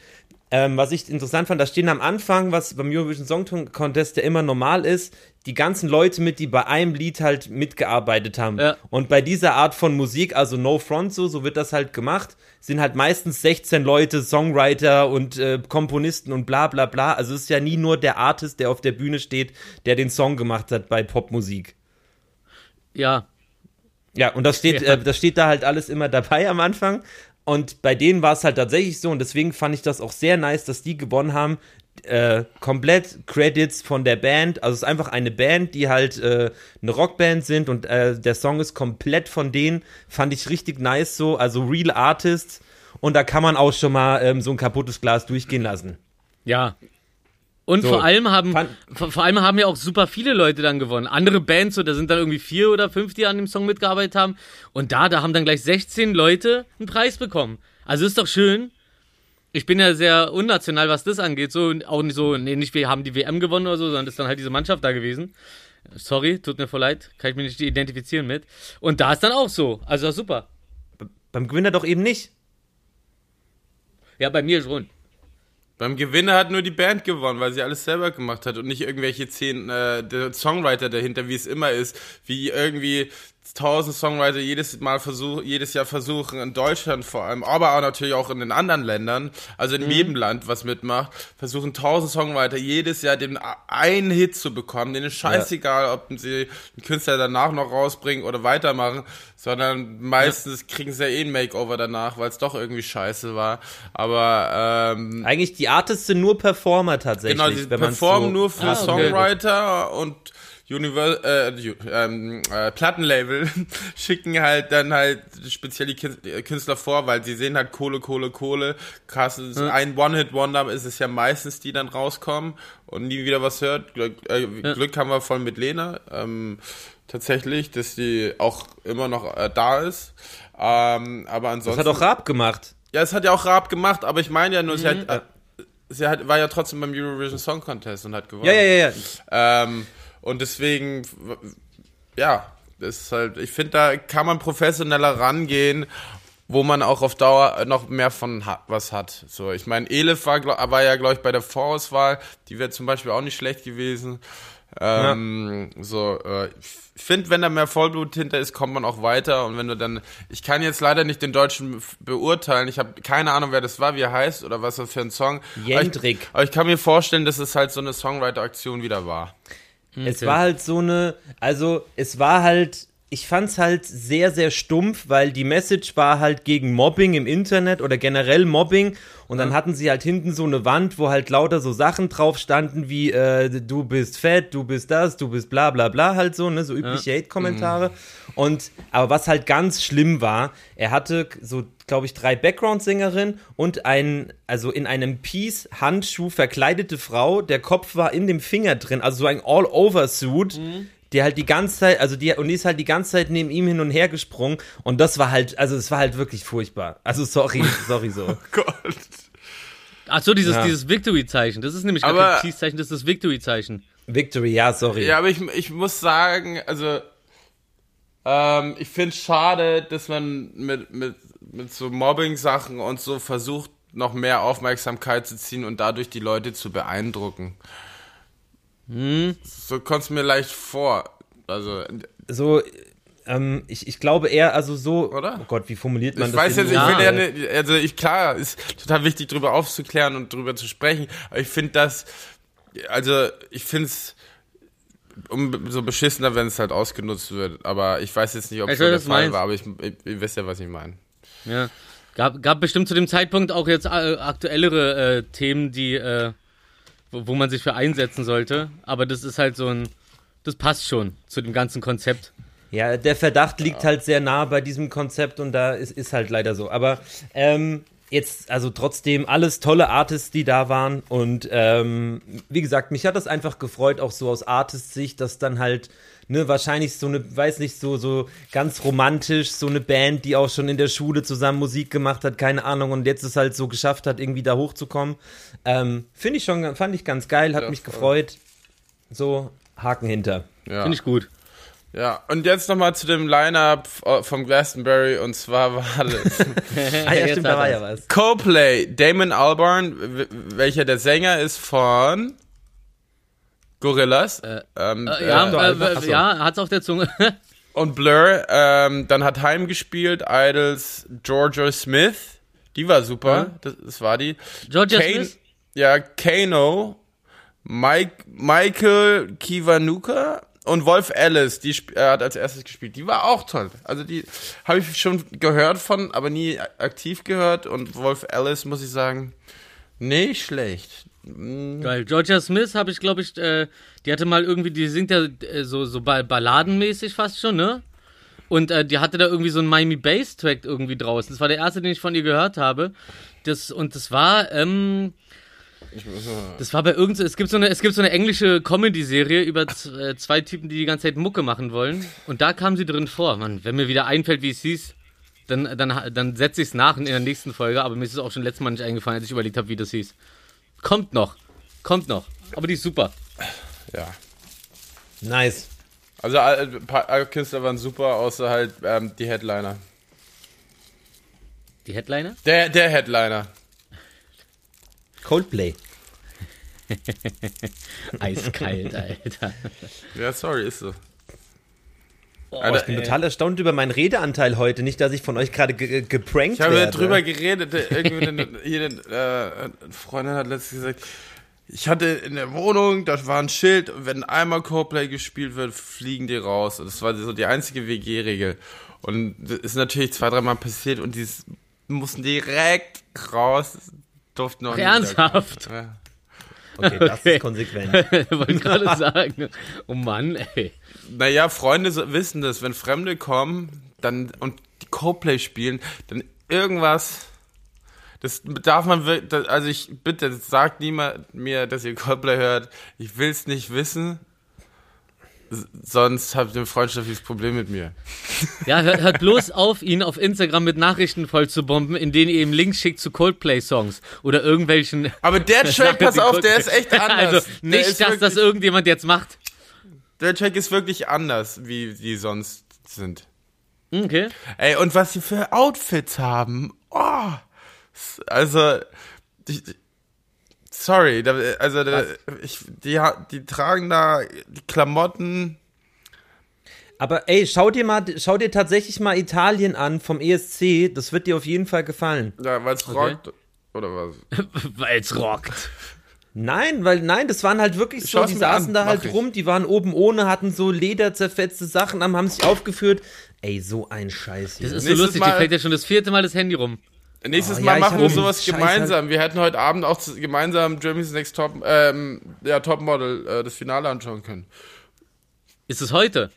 ähm, was ich interessant fand, da stehen am Anfang, was beim Eurovision Song Contest ja immer normal ist, die ganzen Leute mit, die bei einem Lied halt mitgearbeitet haben. Ja. Und bei dieser Art von Musik, also No Front so, so wird das halt gemacht, sind halt meistens 16 Leute, Songwriter und äh, Komponisten und bla bla bla. Also es ist ja nie nur der Artist, der auf der Bühne steht, der den Song gemacht hat bei Popmusik. Ja. Ja, und das steht, Ja. äh, das steht da halt alles immer dabei am Anfang. Und bei denen war es halt tatsächlich so und deswegen fand ich das auch sehr nice, dass die gewonnen haben. Äh, komplett Credits von der Band. Also es ist einfach eine Band, die halt äh, eine Rockband sind und äh, der Song ist komplett von denen. Fand ich richtig nice so. Also Real Artists. Und da kann man auch schon mal ähm, so ein kaputtes Glas durchgehen lassen. Ja. Und So. vor allem haben vor, allem haben ja auch super viele Leute dann gewonnen. Andere Bands, so da sind dann irgendwie vier oder fünf, die an dem Song mitgearbeitet haben. Und da, da haben dann gleich 16 Leute einen Preis bekommen. Also ist doch schön. Ich bin ja sehr unnational, was das angeht. So auch nicht so, nee, nicht wir haben die WM gewonnen oder so, sondern ist dann halt diese Mannschaft da gewesen. Sorry, tut mir voll leid, kann ich mich nicht identifizieren mit. Und da ist dann auch so. Also super. Beim Gewinner doch eben nicht. Ja, bei mir schon. Beim Gewinner hat nur die Band gewonnen, weil sie alles selber gemacht hat und nicht irgendwelche zehn äh, der Songwriter dahinter, wie es immer ist, wie irgendwie tausend Songwriter jedes Mal versuch, jedes Jahr versuchen in Deutschland vor allem, aber auch natürlich auch in den anderen Ländern, also in jedem Land, was mitmacht, versuchen tausend Songwriter jedes Jahr den einen Hit zu bekommen. Denen ist scheißegal, ob sie den Künstler danach noch rausbringen oder weitermachen, sondern meistens kriegen sie ja eh ein Makeover danach, weil es doch irgendwie scheiße war. Aber ähm, Eigentlich die Artists sind nur Performer tatsächlich. Genau, die performen so- nur für Ah, okay. Songwriter und Univer äh, ähm, äh, Plattenlabel schicken halt dann halt speziell die Kün- äh, Künstler vor, weil sie sehen halt Kohle, Kohle, Kohle. Krass, ist ein One-Hit-Wonder ist es ja meistens, die dann rauskommen und nie wieder was hört. Glück, äh, Glück haben wir voll mit Lena. Ähm, tatsächlich, dass die auch immer noch äh, da ist. Ähm, aber Das ansonsten. hat auch Raab gemacht. Ja, es hat ja auch Raab gemacht, aber ich meine ja nur, sie, Mhm. hat, äh, sie hat, war ja trotzdem beim Eurovision Song Contest und hat gewonnen. Ja, ja, ja, ja. Ähm, und deswegen, ja, Das ist halt, ich finde, da kann man professioneller rangehen, wo man auch auf Dauer noch mehr von ha was hat. So, ich meine, Elif war, war ja, glaube ich, bei der Vorauswahl, die wäre zum Beispiel auch nicht schlecht gewesen. Ähm, So, äh, ich finde, wenn da mehr Vollblut hinter ist, kommt man auch weiter. Und wenn du dann, ich kann jetzt leider nicht den Deutschen beurteilen. Ich habe keine Ahnung, wer das war, wie er heißt oder was das für ein Song. Aber Jendrik. ich, aber ich kann mir vorstellen, dass es halt so eine Songwriter-Aktion wieder war. Es war halt so eine, also es war halt, ich fand's halt sehr, sehr stumpf, weil die Message war halt gegen Mobbing im Internet oder generell Mobbing. Und dann hatten sie halt hinten so eine Wand, wo halt lauter so Sachen drauf standen wie äh, du bist fett, du bist das, du bist bla bla bla halt so, ne, so übliche Hate-Kommentare. Und aber was halt ganz schlimm war, er hatte so, glaube ich, drei Background-Sängerinnen und ein, also in einem Peace-Handschuh verkleidete Frau, der Kopf war in dem Finger drin, also so ein All-Over-Suit. Die halt die ganze Zeit, also die, und die ist halt die ganze Zeit neben ihm hin und her gesprungen und das war halt, also es war halt wirklich furchtbar. Also sorry, sorry so. Gott. Ach so, dieses, Ja. dieses Victory-Zeichen. Das ist nämlich gar Aber- kein Peace-Zeichen, das ist das Victory-Zeichen. Victory, ja, sorry. Ja, aber ich, ich muss sagen, also ähm, ich finde es schade, dass man mit, mit, mit so Mobbing-Sachen und so versucht, noch mehr Aufmerksamkeit zu ziehen und dadurch die Leute zu beeindrucken. So kommt es mir leicht vor. Also, So, ähm, ich, ich glaube eher, also so, Oder? oh Gott, wie formuliert man ich das? weiß denn? jetzt, ich will ja nicht, also ich, klar, ist total wichtig, darüber aufzuklären und darüber zu sprechen, aber ich finde das, also ich finde es um, so beschissener, wenn es halt ausgenutzt wird, aber ich weiß jetzt nicht, ob es so der Fall meinst. war, aber ich, ich, ihr wisst ja, was ich meine. Ja. Gab, gab bestimmt zu dem Zeitpunkt auch jetzt äh, aktuellere äh, Themen, die, äh, wo, wo man sich für einsetzen sollte. Aber das ist halt so ein, das passt schon zu dem ganzen Konzept. Ja, der Verdacht liegt halt sehr nah bei diesem Konzept und da ist, ist halt leider so. Aber ähm, jetzt, also trotzdem alles tolle Artists, die da waren. Und ähm, wie gesagt, mich hat das einfach gefreut, auch so aus Artist-Sicht, dass dann halt, ne, wahrscheinlich so eine, weiß nicht, so, so ganz romantisch, so eine Band, die auch schon in der Schule zusammen Musik gemacht hat, keine Ahnung, und jetzt es halt so geschafft hat, irgendwie da hochzukommen. Ähm, Finde ich schon, fand ich ganz geil, hat Ja, mich voll. gefreut. So, Haken hinter. Ja. Finde ich gut. Ja, und jetzt nochmal zu dem Line-Up äh, vom Glastonbury und zwar war das Ah ja, stimmt, da war ja was. Coldplay, Damon Albarn, welcher der Sänger ist von Gorillaz. ähm, Äh, ja, äh, äh, einfach- achso. ja, hat's auf der Zunge. Und Blur, ähm, dann hat Heim gespielt, Idols, Georgia Smith, die war super, das, das war die. Georgia Kane- Smith? Ja, Kano, Mike, Michael Kiwanuka und Wolf Alice, die äh, hat als erstes gespielt. Die war auch toll. Also die habe ich schon gehört von, aber nie aktiv gehört. Und Wolf Alice, muss ich sagen, nicht schlecht. Geil. Georgia Smith habe ich, glaube ich, äh, die hatte mal irgendwie, die singt ja äh, so, so ba- balladenmäßig fast schon, ne? Und äh, die hatte da irgendwie so einen Miami Bass Track irgendwie draußen. Das war der erste, den ich von ihr gehört habe. Das, und das war, ähm, das war bei irgend es gibt so eine, es gibt so eine englische Comedy-Serie über z- äh, zwei Typen, die die ganze Zeit Mucke machen wollen. Und da kam sie drin vor. Mann, wenn mir wieder einfällt, wie es hieß, dann, dann, dann setze ich es nach in der nächsten Folge. Aber mir ist es auch schon letztes Mal nicht eingefallen, als ich überlegt habe, wie das hieß. Kommt noch. Kommt noch. Aber die ist super. Ja. Nice. Also alle, ein paar alle Künstler waren super, außer halt ähm, die Headliner. Die Headliner? Der, der Headliner. Coldplay. Eiskalt, Alter. Ja, sorry, ist so. Oh, Alter, ich bin ey. total erstaunt über meinen Redeanteil heute. Nicht, dass ich von euch gerade ge ge- geprankt Ich habe werde. drüber geredet. der- Irgendwie eine, äh, Freundin hat letztens gesagt, ich hatte in der Wohnung, da war ein Schild, wenn einmal Coldplay gespielt wird, fliegen die raus. Und das war so die einzige WG-Regel. Und das ist natürlich zwei, dreimal passiert und die mussten direkt raus, durften noch ernsthaft? Ja. Okay, das Okay. ist konsequent. Wollte gerade sagen. Oh Mann, ey. Naja, Freunde wissen das, wenn Fremde kommen dann und die Coldplay spielen, dann irgendwas. Das darf man wirklich, also ich bitte, sagt niemand mir, dass ihr Coldplay hört. Ich will's nicht wissen. Sonst habt ihr ein freundschaftliches Problem mit mir. Ja, hört, hört bloß auf, ihn auf Instagram mit Nachrichten voll zu bomben, in denen ihr ihm Links schickt zu Coldplay-Songs oder irgendwelchen. Aber der Track, pass auf, der ist echt anders. Also nicht, dass wirklich, das irgendjemand jetzt macht. der Track ist wirklich anders, wie, wie sonst sind. Okay. Ey, und was sie für Outfits haben. Oh. Also, ich, sorry, da, also da, ich, die, ha- die tragen da die Klamotten. Aber ey, schau dir mal, schau dir tatsächlich mal Italien an vom ESC. Das wird dir auf jeden Fall gefallen. Ja, weil es Okay. rockt. Oder was? Weil's rockt. Nein, weil nein, das waren halt wirklich so, Schau's die saßen an, da halt ich. rum, die waren oben ohne, hatten so lederzerfetzte Sachen, haben, haben sich aufgeführt. Ey, so ein Scheiß hier. Das ist so Nächstes lustig, Mal- dir fällt ja schon das vierte Mal das Handy rum. Nächstes Oh, Mal ja, machen wir sowas gemeinsam. Wir hätten heute Abend auch gemeinsam Germany's Next Top, ähm, ja, Topmodel, äh, das Finale anschauen können. Ist es heute?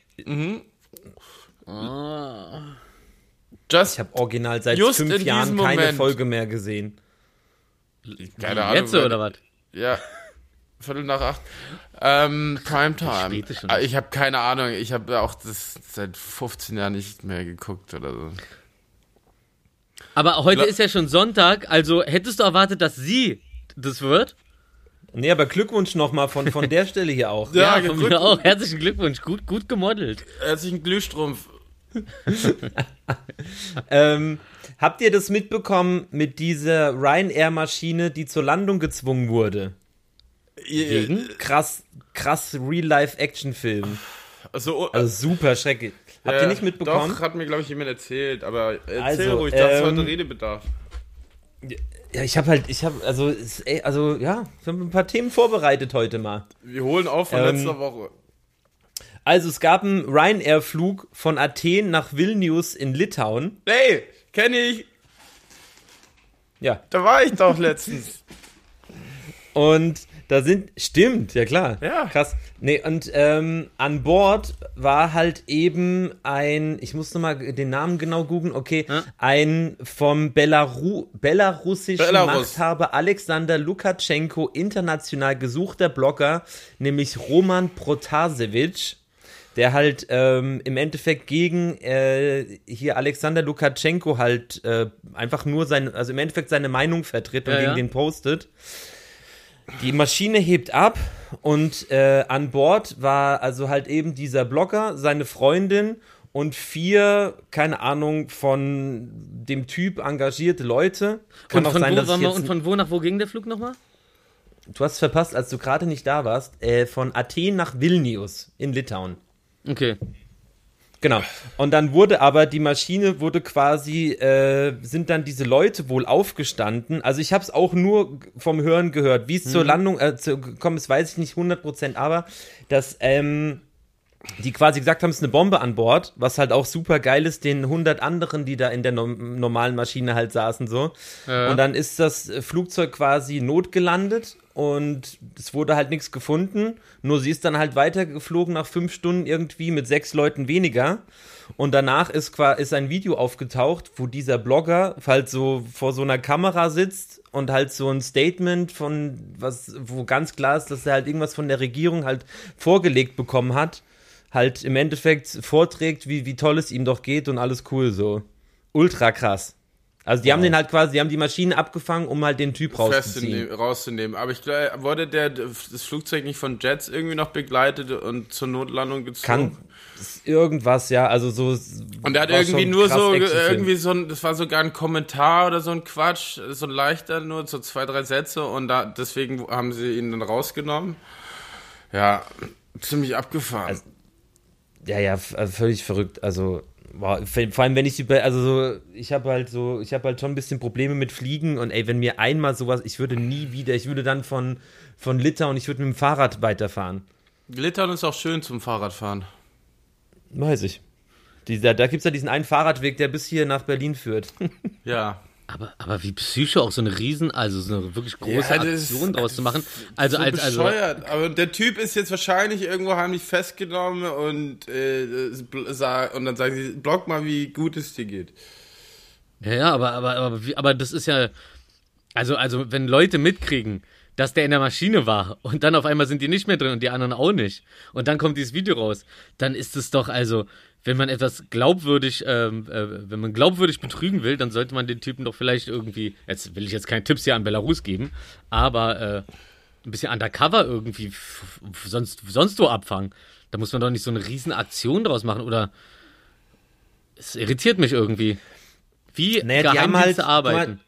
Just, ich habe original seit Just fünf in Jahren keine Moment. Folge mehr gesehen. keine Ahnung. Jetzt oder was? Ja, Viertel nach acht. Ähm, Primetime. Ah, Ich habe keine Ahnung. Ich habe auch das seit 15 Jahren nicht mehr geguckt oder so. Aber heute Gla- ist ja schon Sonntag, also hättest du erwartet, dass sie das wird? Nee, aber Glückwunsch nochmal von, von der Stelle hier auch. Ja, von gedrückt. mir auch. Herzlichen Glückwunsch, gut, gut gemodelt. Herzlichen Glühstrumpf. Ähm, habt ihr das mitbekommen mit dieser Ryanair-Maschine, die zur Landung gezwungen wurde? Wegen? Krass, krass Real-Life-Action-Film. Also, Also super schrecklich. Habt ihr nicht mitbekommen? Doch, hat mir, glaube ich, jemand erzählt. Aber erzähl Also, ruhig, das ähm, heute Redebedarf. Ja, ich habe halt, ich habe, also, also, ja, ich habe ein paar Themen vorbereitet heute mal. Wir holen auf von ähm, letzter Woche. Also, es gab einen Ryanair-Flug von Athen nach Vilnius in Litauen. Hey, kenne ich. Ja, Da war ich doch letztens. und da sind, stimmt, ja klar. Ja. Krass. Nee, und ähm, an Bord war halt eben ein, ich muss nochmal den Namen genau googeln, okay, Ja. ein vom Belaru belarussischen Belarus. Machthaber Alexander Lukaschenko international gesuchter Blogger, nämlich Roman Protasevich, der halt ähm, im Endeffekt gegen äh, hier Alexander Lukaschenko halt äh, einfach nur sein, also im Endeffekt seine Meinung vertritt und Ja, gegen ja. den postet. Die Maschine hebt ab und äh, an Bord war also halt eben dieser Blogger, seine Freundin und vier, keine Ahnung, von dem Typ engagierte Leute. Kann Und auch von, sein, wo, waren wir, und von wo nach wo ging der Flug nochmal? du hast verpasst, als du gerade nicht da warst, äh, von Athen nach Vilnius in Litauen. Okay. Genau. Und dann wurde aber die Maschine wurde quasi äh, sind dann diese Leute wohl aufgestanden. Also ich habe es auch nur vom Hören gehört, wie es zur Landung äh, zu, gekommen ist, weiß ich nicht 100%, aber dass ähm, die quasi gesagt haben, es ist eine Bombe an Bord, was halt auch super geil ist, den 100 anderen, die da in der nom normalen Maschine halt saßen so. Ja. Und dann ist das Flugzeug quasi notgelandet und es wurde halt nichts gefunden. Nur sie ist dann halt weitergeflogen nach fünf Stunden irgendwie mit sechs Leuten weniger. Und danach ist, ist ein Video aufgetaucht, wo dieser Blogger halt so vor so einer Kamera sitzt und halt so ein Statement von was, wo ganz klar ist, dass er halt irgendwas von der Regierung halt vorgelegt bekommen hat, halt im Endeffekt vorträgt, wie, wie toll es ihm doch geht und alles cool so. Ultra krass. Also die haben den halt quasi, die haben die Maschine abgefangen, um halt den Typ rauszuziehen. Festzunehmen- rauszunehmen. Aber ich glaube, wurde der, das Flugzeug nicht von Jets irgendwie noch begleitet und zur Notlandung gezogen? Kann irgendwas, ja, also so. Und er hat irgendwie nur so, irgendwie so ein, das war sogar ein Kommentar oder so ein Quatsch, so ein leichter, nur so zwei, drei Sätze und da, deswegen haben sie ihn dann rausgenommen. Ja, ziemlich abgefahren. Also, Ja, ja, also völlig verrückt. Also, vor allem, wenn ich über, also so, ich habe halt so, ich habe halt schon ein bisschen Probleme mit Fliegen und ey, wenn mir einmal sowas, ich würde nie wieder, ich würde dann von, von Litauen, ich würde mit dem Fahrrad weiterfahren. Litauen ist auch schön zum Fahrradfahren. Weiß ich. Dieser, da gibt es ja diesen einen Fahrradweg, der bis hier nach Berlin führt. Ja. Aber, aber wie Psycho auch so eine Riesen, also so eine wirklich große Ja, Aktion draus zu machen. Also so als, also, bescheuert. Aber der Typ ist jetzt wahrscheinlich irgendwo heimlich festgenommen und, äh, und dann sagen sie, blog mal, wie gut es dir geht. ja, ja, aber, aber, aber, aber das ist ja, also, also, wenn Leute mitkriegen, dass der in der Maschine war und dann auf einmal sind die nicht mehr drin und die anderen auch nicht und dann kommt dieses Video raus, dann ist es doch, also, wenn man etwas glaubwürdig, ähm, äh, wenn man glaubwürdig betrügen will, dann sollte man den Typen doch vielleicht irgendwie, jetzt will ich jetzt keine Tipps hier an Belarus geben, aber äh, ein bisschen undercover irgendwie sonst, sonst wo abfangen. Da muss man doch nicht so eine riesen Aktion draus machen oder Es irritiert mich irgendwie. Wie Naja, Geheimdienste halt- arbeiten.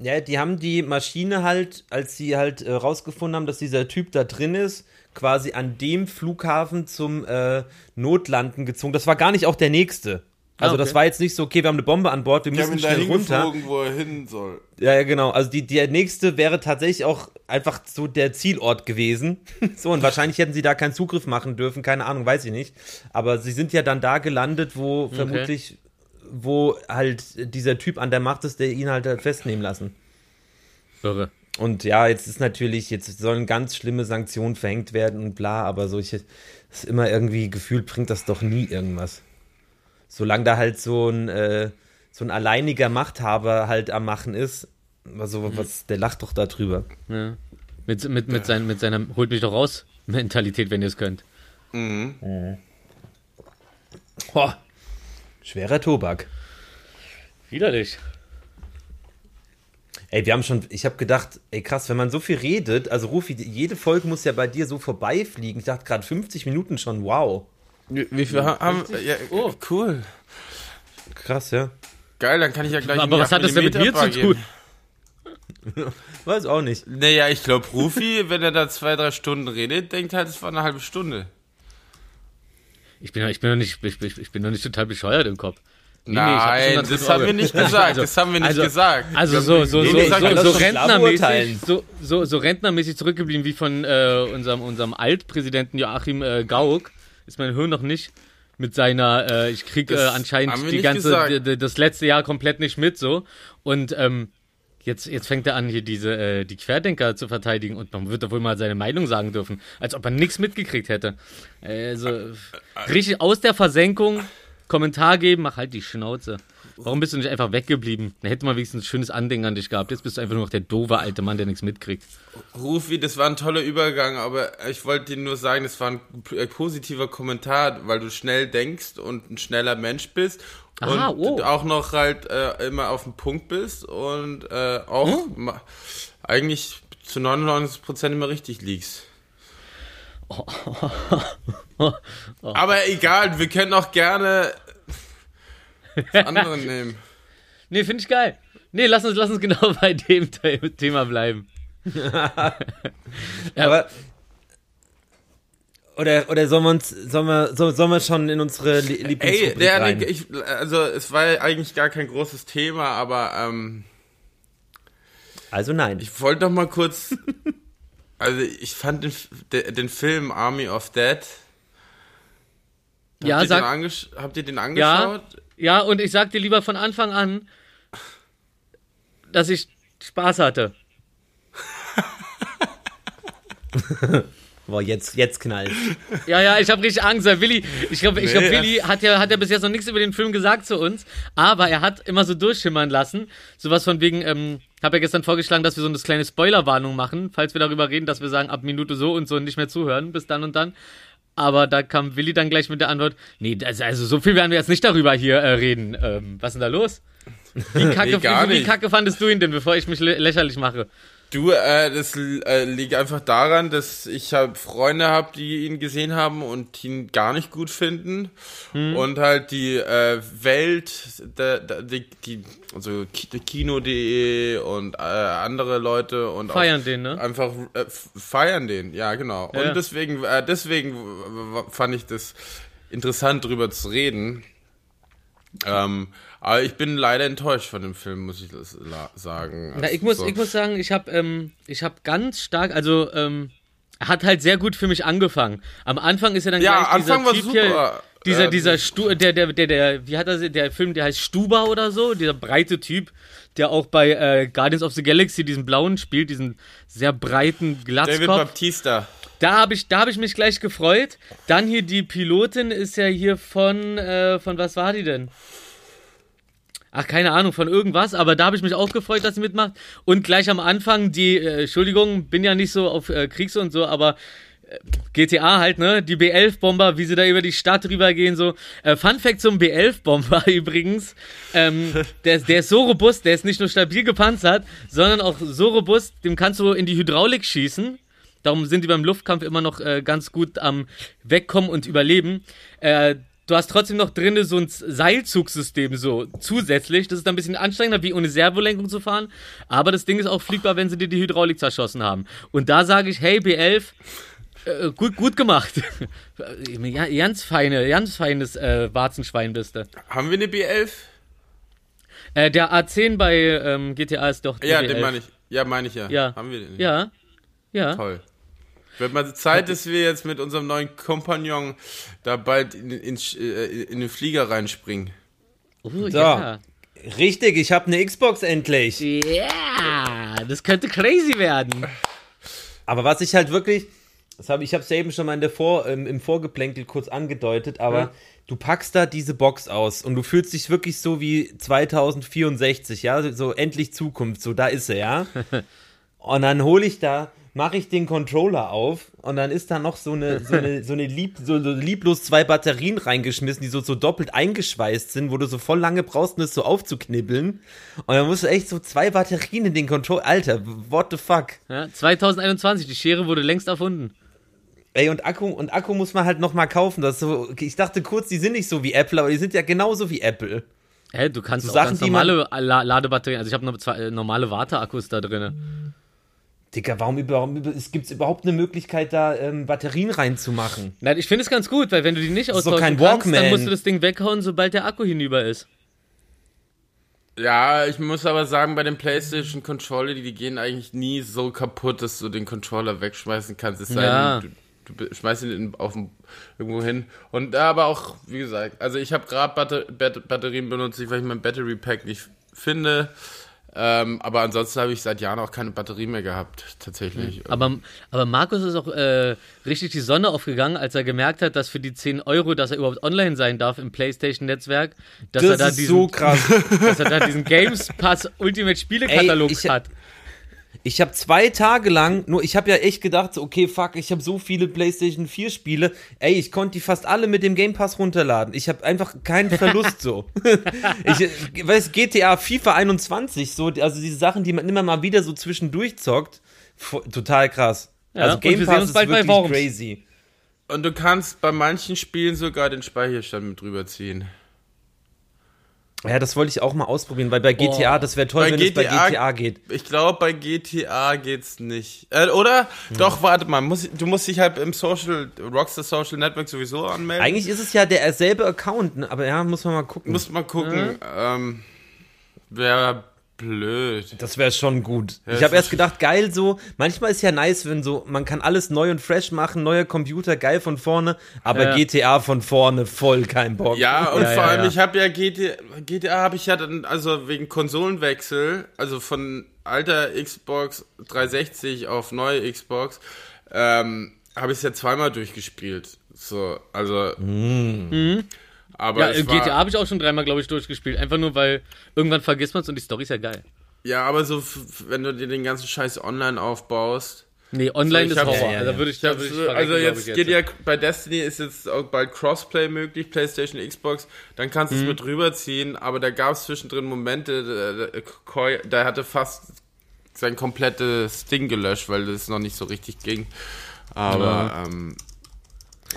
Ja, die haben die Maschine halt, als sie halt äh, rausgefunden haben, dass dieser Typ da drin ist, quasi an dem Flughafen zum äh, Notlanden gezogen. Das war gar nicht auch der nächste. Also Ah, okay. das war jetzt nicht so, okay, wir haben eine Bombe an Bord, wir haben müssen schnell runter. wo er hin soll. Ja, ja, genau. Also die, der nächste wäre tatsächlich auch einfach so der Zielort gewesen. so, und wahrscheinlich hätten sie da keinen Zugriff machen dürfen, keine Ahnung, weiß ich nicht. Aber sie sind ja dann da gelandet, wo vermutlich, wo halt dieser Typ an der Macht ist, der ihn halt hat festnehmen lassen. Irre. Und ja, jetzt ist natürlich, jetzt sollen ganz schlimme Sanktionen verhängt werden und bla, aber so, ich, das ist immer irgendwie gefühlt, bringt das doch nie irgendwas. Solange da halt so ein, äh, so ein alleiniger Machthaber halt am Machen ist, also was, der lacht doch da drüber. Ja. Mit, mit, mit, sein, mit seiner Holt mich doch raus Mentalität, wenn ihr es könnt. Boah, schwerer Tobak. Widerlich. Ey, wir haben schon, ich habe gedacht, ey krass, wenn man so viel redet, also Rufi, jede Folge muss ja bei dir so vorbeifliegen. Ich dachte gerade 50 Minuten schon, wow. Wie, viel ha- haben ja, Oh. Cool. Krass, ja. Geil, dann kann ich ja gleich Aber was hat das denn mit 8 mir zu tun? Weiß auch nicht. Naja, ich glaube, Rufi, wenn er da zwei, drei Stunden redet, denkt halt, es war eine halbe Stunde. Ich bin, ich bin noch nicht, ich, ich, ich bin noch nicht total bescheuert im Kopf. Nee, nee, Nein, ganz das haben wir nicht gesagt. das haben wir nicht also- gesagt. Also so, so, Nee, so, nee, so, so rentnermäßig, so, so, so rentnermäßig zurückgeblieben wie von äh, unserem, unserem Altpräsidenten Joachim äh, Gauck, ist mein Hirn noch nicht mit seiner, äh, ich krieg äh, Das anscheinend die ganze, das letzte Jahr komplett nicht mit so und ähm, Jetzt, jetzt fängt er an, hier diese, äh, die Querdenker zu verteidigen und man wird doch wohl mal seine Meinung sagen dürfen, als ob er nichts mitgekriegt hätte. Also, richtig aus der Versenkung, Kommentar geben, mach halt die Schnauze. Warum bist du nicht einfach weggeblieben? Da hätte man wenigstens ein schönes Andenken an dich gehabt. Jetzt bist du einfach nur noch der doofe alte Mann, der nichts mitkriegt. Rufi, das war ein toller Übergang, aber ich wollte dir nur sagen, das war ein äh, positiver Kommentar, weil du schnell denkst und ein schneller Mensch bist Aha, und oh. auch noch halt äh, immer auf dem Punkt bist und äh, auch Hm? eigentlich zu 99% immer richtig liegst. Aber egal, wir können auch gerne das andere nehmen. Nee, finde ich geil. Nee, lass uns, lass uns genau bei dem The Thema bleiben. Aber. Oder, oder sollen wir uns, sollen wir, soll- sollen wir schon in unsere Lie- Ey, Lieblingsrubrik der, rein? ich, also es war ja eigentlich gar kein großes Thema, aber ähm, Also nein. Ich wollte doch mal kurz. Also ich fand den, den Film Army of Dead. Ja, habt, ihr den sag, habt ihr den ja, angeschaut? ja, und ich sag dir lieber von Anfang an, dass ich Spaß hatte. Boah, jetzt, jetzt knallt. Ja, ja, ich habe richtig Angst, weil Willi, ich glaube, ich glaub, Nee. Willi hat ja, hat ja bis jetzt noch nichts über den Film gesagt zu uns, aber er hat immer so durchschimmern lassen. Sowas von wegen, ähm, habe ja gestern vorgeschlagen, dass wir so eine kleine Spoilerwarnung machen, falls wir darüber reden, dass wir sagen, ab Minute so und so nicht mehr zuhören, bis dann und dann. Aber da kam Willi dann gleich mit der Antwort, nee, das, also so viel werden wir jetzt nicht darüber hier äh, reden. Ähm, was ist denn da los? Wie kacke, Nee, gar wie, wie kacke fandest du ihn denn, bevor ich mich lä lächerlich mache? Du, äh, das äh, liegt einfach daran, dass ich halt Freunde habe, die ihn gesehen haben und ihn gar nicht gut finden. Hm. Und halt die äh, Welt, der, der, die, die, also Ki- Kino.de und äh, andere Leute und Feiern auch den, ne? einfach äh, feiern den, ja genau. Ja. Und deswegen, äh, deswegen fand ich das interessant drüber zu reden. Ähm, aber ich bin leider enttäuscht von dem Film, muss ich sagen. Na, ich muss, So. ich muss sagen, ich habe ähm, ich hab ganz stark, also ähm, hat halt sehr gut für mich angefangen. Am Anfang ist er dann Ja, gleich Anfang war Typ super. Hier, dieser, Ähm, dieser Stu der, der, der, der, wie hat er der Film, der heißt Stuba oder so, dieser breite Typ, der auch bei äh, Guardians of the Galaxy diesen blauen spielt, diesen sehr breiten David Glatzkopf. Baptista. Da habe ich, da habe ich mich gleich gefreut. Dann hier die Pilotin ist ja hier von, äh, von was war die denn? Ach, keine Ahnung, von irgendwas, aber da habe ich mich auch gefreut, dass sie mitmacht. Und gleich am Anfang die, äh, Entschuldigung, bin ja nicht so auf äh, Kriegs und so, aber äh, GTA halt, ne? Die B11-Bomber, wie sie da über die Stadt rübergehen, so. Äh, Fun Fact zum B11-Bomber übrigens. Ähm, der, der ist so robust, der ist nicht nur stabil gepanzert, sondern auch so robust, dem kannst du in die Hydraulik schießen. Darum sind die beim Luftkampf immer noch äh, ganz gut am Wegkommen und Überleben. Äh, du hast trotzdem noch drinne so ein Seilzugsystem so zusätzlich. Das ist ein bisschen anstrengender, wie ohne Servolenkung zu fahren. Aber das Ding ist auch fliegbar, wenn sie dir die Hydraulik zerschossen haben. Und da sage ich, hey B11, äh, gut, gut gemacht. Ganz feine, ganz feines äh, Warzenschwein bist du. Haben wir eine B11? Äh, der A10 bei ähm, GTA ist doch Ja, B11. den meine ich. Ja, meine ich ja. Ja. Haben wir den? Ja, ja. Toll. Wird mal Zeit, dass wir jetzt mit unserem neuen Kompagnon da bald in, in, äh, in den Flieger reinspringen. Uh, So. ja. Richtig, ich habe eine Xbox endlich. Ja, das könnte crazy werden. Aber was ich halt wirklich, das hab, ich habe es ja eben schon mal in der Vor, ähm, im Vorgeplänkel kurz angedeutet, aber du packst da diese Box aus und du fühlst dich wirklich so wie 2064, ja, so endlich Zukunft, so da ist er, ja. Und dann hole ich da, mache ich den Controller auf und dann ist da noch so eine, so eine, so eine lieb, so, so lieblos zwei Batterien reingeschmissen, die so, so doppelt eingeschweißt sind, wo du so voll lange brauchst, um das so aufzuknibbeln. Und dann musst du echt so zwei Batterien in den Controller, Alter, what the fuck? Ja, 2021, die Schere wurde längst erfunden. Ey, und Akku, und Akku muss man halt nochmal kaufen. Das so, ich dachte kurz, die sind nicht so wie Apple, aber die sind ja genauso wie Apple. Hä, du kannst So auch Sachen, ganz normale La Ladebatterien, also ich habe noch zwei äh, normale Warteakkus da drin. Digga, warum überhaupt, es gibt's überhaupt eine Möglichkeit, da ähm, Batterien reinzumachen? Nein, ich finde es ganz gut, weil wenn du die nicht kannst, dann musst du das Ding weghauen, sobald der Akku hinüber ist. Ja, ich muss aber sagen, bei den PlayStation Controller, die, die gehen eigentlich nie so kaputt, dass du den Controller wegschmeißen kannst. Es sei Ja. denn, du, du schmeißt ihn auf dem, irgendwo hin. Und da aber auch, wie gesagt, also ich habe gerade Batter Bat Batterien benutzt, weil ich mein Battery Pack nicht finde. Ähm, aber ansonsten habe ich seit Jahren auch keine Batterie mehr gehabt, tatsächlich. Aber, aber Markus ist auch äh, richtig die Sonne aufgegangen, als er gemerkt hat, dass für die 10 Euro, dass er überhaupt online sein darf im PlayStation-Netzwerk, dass er Das da ist diesen, so dass er da diesen Games Pass Ultimate Spielekatalog hat. Ich habe zwei Tage lang, nur ich habe ja echt gedacht, so, okay, fuck, ich habe so viele PlayStation 4 Spiele. Ey, ich konnte die fast alle mit dem Game Pass runterladen. Ich habe einfach keinen Verlust so. ich weiß GTA, FIFA 21 so, also diese Sachen, die man immer mal wieder so zwischendurch zockt, total krass. Ja, also Game Pass ist bald bei wirklich crazy. Und du kannst bei manchen Spielen sogar den Speicherstand mit drüber ziehen. Ja, das wollte ich auch mal ausprobieren, weil bei GTA, Oh. das wäre toll, Bei wenn es bei GTA GTA geht. Ich glaube, bei GTA geht's nicht. Äh, oder? Doch, warte mal. Muss, du musst dich halt im Social, Rockstar Social Network sowieso anmelden. Eigentlich ist es ja derselbe Account, ne? aber ja, muss man mal gucken. Muss mal gucken. Ähm, Wäre blöd. Das wäre schon gut. Ja, ich habe erst gedacht, geil so. Manchmal ist ja nice, wenn so, man kann alles neu und fresh machen, neuer Computer, geil von vorne, aber Ja. GTA von vorne, voll kein Bock. Ja, und Ja, vor ja, allem, ja. ich habe ja GTA, GTA habe ich ja dann, also wegen Konsolenwechsel, also von alter Xbox 360 auf neue Xbox, ähm, habe ich es ja zweimal durchgespielt. So, also. Aber Ja, äh, GTA habe ich auch schon dreimal, glaube ich, durchgespielt. Einfach nur, weil irgendwann vergisst man es und die Story ist ja geil. Ja, aber so, wenn du dir den ganzen Scheiß online aufbaust. Nee, online So, ist hab's- Horror. Ja, ja, Also ja. würde ich, würde ich also jetzt ich, geht ja bei Destiny ist jetzt auch bald Crossplay möglich, PlayStation, Xbox, dann kannst du Mhm. es mit rüberziehen, aber da gab es zwischendrin Momente, da, da, Koi- da hatte fast sein komplettes Ding gelöscht, weil das noch nicht so richtig ging. Aber ähm,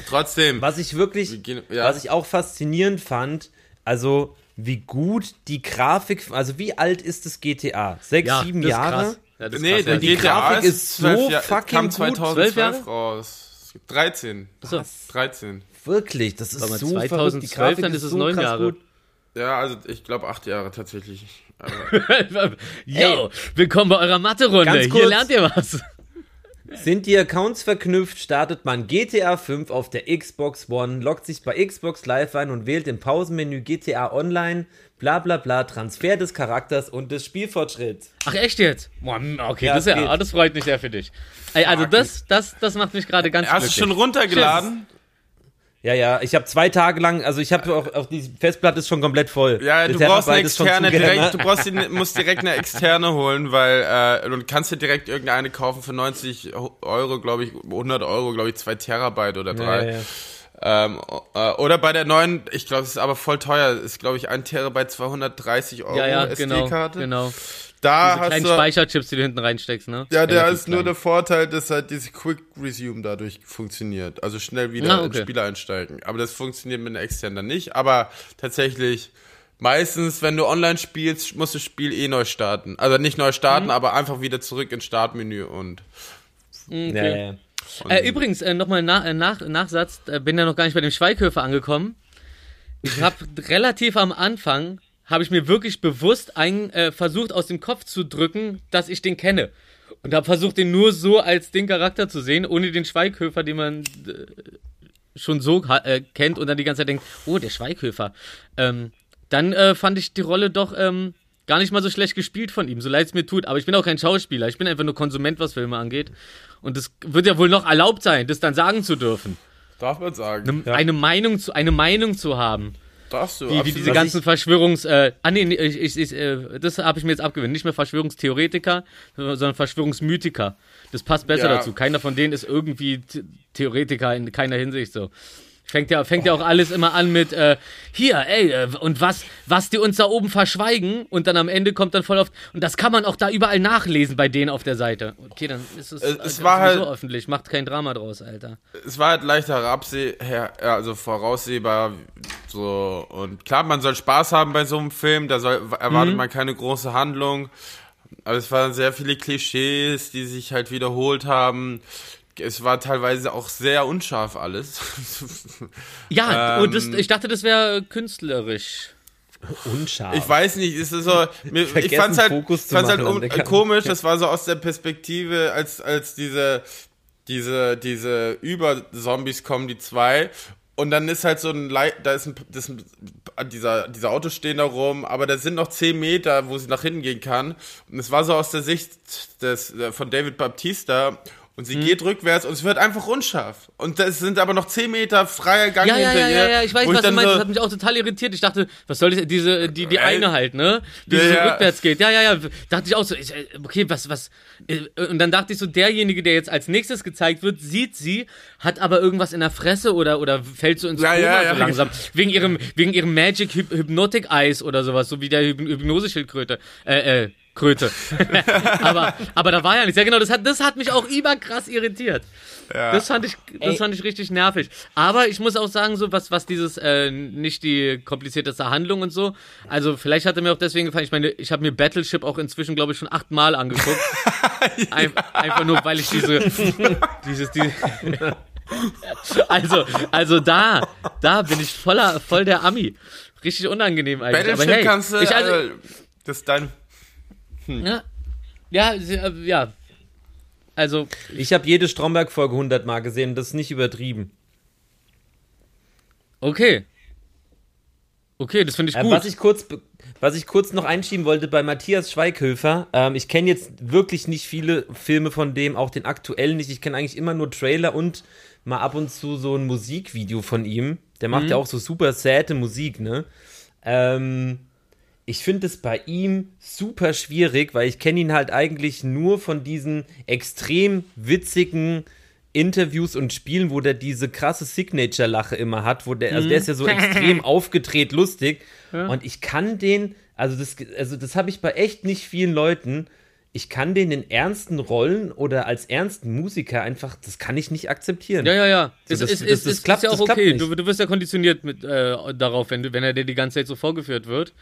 trotzdem. Was ich Wir wirklich, gehen- ja. was ich auch faszinierend fand, also wie gut die Grafik, also wie alt ist das GTA? Sechs, Ja, sieben das ist Jahre? krass. Ja, das ist nee, krass, der ja. die GTA Grafik ist so Jahr- fucking kam gut. 2012 Zwölf Jahre? raus. 13. Achso. 13. Wirklich, das ist so verrückt. Die 2012, Grafik dann ist es so neun krass Jahre. gut. Ja, also ich glaube acht Jahre tatsächlich. Yo, willkommen bei eurer Mathe-Runde. Ganz Hier lernt ihr was. Sind die Accounts verknüpft, startet man GTA 5 auf der Xbox One, loggt sich bei Xbox Live ein und wählt im Pausenmenü GTA Online, bla bla bla, Transfer des Charakters und des Spielfortschritts. Ach, echt jetzt? Boah, okay, Ja, das, ja, ah, das freut mich sehr für dich. Ey, also Fuck. das, das, das macht mich gerade ganz hast du glücklich. schon runtergeladen? Ja, ja, ich habe zwei Tage lang, also ich habe auch, auch die Festplatte ist schon komplett voll. Ja, du brauchst eine externe direkt, du brauchst die, musst direkt eine externe holen, weil äh, du kannst dir direkt irgendeine kaufen für 90 Euro, glaube ich, 100 Euro, glaube ich, 2 Terabyte oder drei. ja, ja. Ähm, äh, oder bei der neuen, ich glaube, es ist aber voll teuer, ist glaube ich 1 Terabyte 230 Euro Ja, ja, genau. SD-Karte. genau. Da Diese hast kleinen du, Speicherchips, die du hinten reinsteckst, ne? ja, der Relativ ist nur klein. der Vorteil, dass halt diese Quick Resume dadurch funktioniert. Also schnell wieder Ah, ins okay. Spiel einsteigen. Aber das funktioniert mit einer externen dann nicht. Aber tatsächlich, meistens, wenn du online spielst, musst du das Spiel eh neu starten. Also nicht neu starten, Mhm. aber einfach wieder zurück ins Startmenü und. Okay. Ja, ja. Äh, übrigens, äh, nochmal na, äh, nach, Nachsatz, äh, bin ja noch gar nicht bei dem Schweighöfer angekommen. Ich habe relativ am Anfang, habe ich mir wirklich bewusst ein, äh, versucht aus dem Kopf zu drücken, dass ich den kenne. Und habe versucht, den nur so als den Charakter zu sehen, ohne den Schweighöfer, den man äh, schon so äh, kennt und dann die ganze Zeit denkt, oh, der Schweighöfer. Ähm, dann äh, fand ich die Rolle doch ähm, gar nicht mal so schlecht gespielt von ihm, so leid es mir tut. Aber ich bin auch kein Schauspieler, ich bin einfach nur Konsument, was Filme angeht. Und es wird ja wohl noch erlaubt sein, das dann sagen zu dürfen. Darf man sagen. Eine, eine Meinung zu, eine Meinung zu haben. Darfst du. Wie, wie absolut. diese ganzen Verschwörungs... Äh, ah, nee, nee, ich, ich, ich, äh, das habe ich mir jetzt abgewöhnt. Nicht mehr Verschwörungstheoretiker, sondern Verschwörungsmythiker. Das passt besser Ja. dazu. Keiner von denen ist irgendwie Th- Theoretiker in keiner Hinsicht so. Fängt ja, fängt ja auch alles immer an mit, äh, hier, ey, äh, und was, was die uns da oben verschweigen und dann am Ende kommt dann voll oft, und das kann man auch da überall nachlesen bei denen auf der Seite. Okay, dann ist es, Es- es war halt- öffentlich, macht kein Drama draus, Alter. es war halt leicht herabseh her, also voraussehbar so und klar, man soll Spaß haben bei so einem Film, da soll erwartet man keine große Handlung, aber es waren sehr viele Klischees, die sich halt wiederholt haben. Es war teilweise auch sehr unscharf alles. Ja, Ähm, und das, ich dachte, das wäre künstlerisch. Unscharf. Ich weiß nicht, es ist so, mir, ich fand's halt, Fokus fand's halt an der Kamera. komisch, das war so aus der Perspektive, als, als diese, diese, diese Über-Zombies kommen, die zwei. Und dann ist halt so ein, Lei- da ist ein, das, ein dieser, dieser Autos stehen da rum, aber da sind noch 10 Meter, wo sie nach hinten gehen kann. Und es war so aus der Sicht des, äh, von David Baptista. Und sie geht rückwärts und es wird einfach unscharf. Und das sind aber noch 10 Meter freier Gang Ja, ja, hinter ja, ihr. ja, ja, ich weiß, was du meinst. so- Das hat mich auch total irritiert. Ich dachte, was soll das, diese, die, die eine halt, ne? Die ja, so ja. rückwärts geht. Ja, ja, ja. Dachte ich auch so, ich, äh, okay, was, was, äh, und dann dachte ich so, derjenige, der jetzt als nächstes gezeigt wird, sieht sie, hat aber irgendwas in der Fresse oder, oder fällt so ins Ja, Koma ja, ja. so langsam. Wegen ihrem, wegen ihrem Magic Hyp Hypnotic Eyes oder sowas, so wie der Hyp Hypnoseschildkröte. Äh, äh, Kröte. aber, aber da war ja nichts. Ja, genau, das hat, das hat mich auch überkrass irritiert. Das fand ich, das Ey. fand ich richtig nervig. Aber ich muss auch sagen, so was, was dieses, äh, nicht die komplizierteste Handlung und so. Also vielleicht hat er mir auch deswegen gefallen. Ich meine, ich habe mir Battleship auch inzwischen, glaube ich, schon achtmal angeguckt. Ein, einfach nur, weil ich diese, dieses, die, also, also da, da bin ich voller, voll der Ami. Richtig unangenehm eigentlich. Battleship Aber hey, kannst du, ich, also, also, das ist dein, ja, ja, sie- äh, ja. Also, Ich habe jede Stromberg-Folge 100 Mal gesehen, das ist nicht übertrieben. okay. Okay, das finde ich Äh, gut. was, ich kurz, was ich kurz noch einschieben wollte bei Matthias Schweighöfer, ähm, ich kenne jetzt wirklich nicht viele Filme von dem, auch den aktuellen nicht. Ich kenne eigentlich immer nur Trailer und mal ab und zu so ein Musikvideo von ihm. Der macht ja auch so super sade Musik, ne? Ähm, ich finde es bei ihm super schwierig, weil ich kenne ihn halt eigentlich nur von diesen extrem witzigen Interviews und Spielen, wo der diese krasse Signature-Lache immer hat, wo der, also der ist ja so extrem aufgedreht lustig. Und ich kann den, also das, also das habe ich bei echt nicht vielen Leuten. Ich kann den in ernsten Rollen oder als ernsten Musiker einfach, das kann ich nicht akzeptieren. Ja, ja, ja. So, das- ist, das- ist, das ist, klappt- ist ja auch okay. Du, du wirst ja konditioniert mit, äh, darauf, wenn, wenn er dir die ganze Zeit so vorgeführt wird.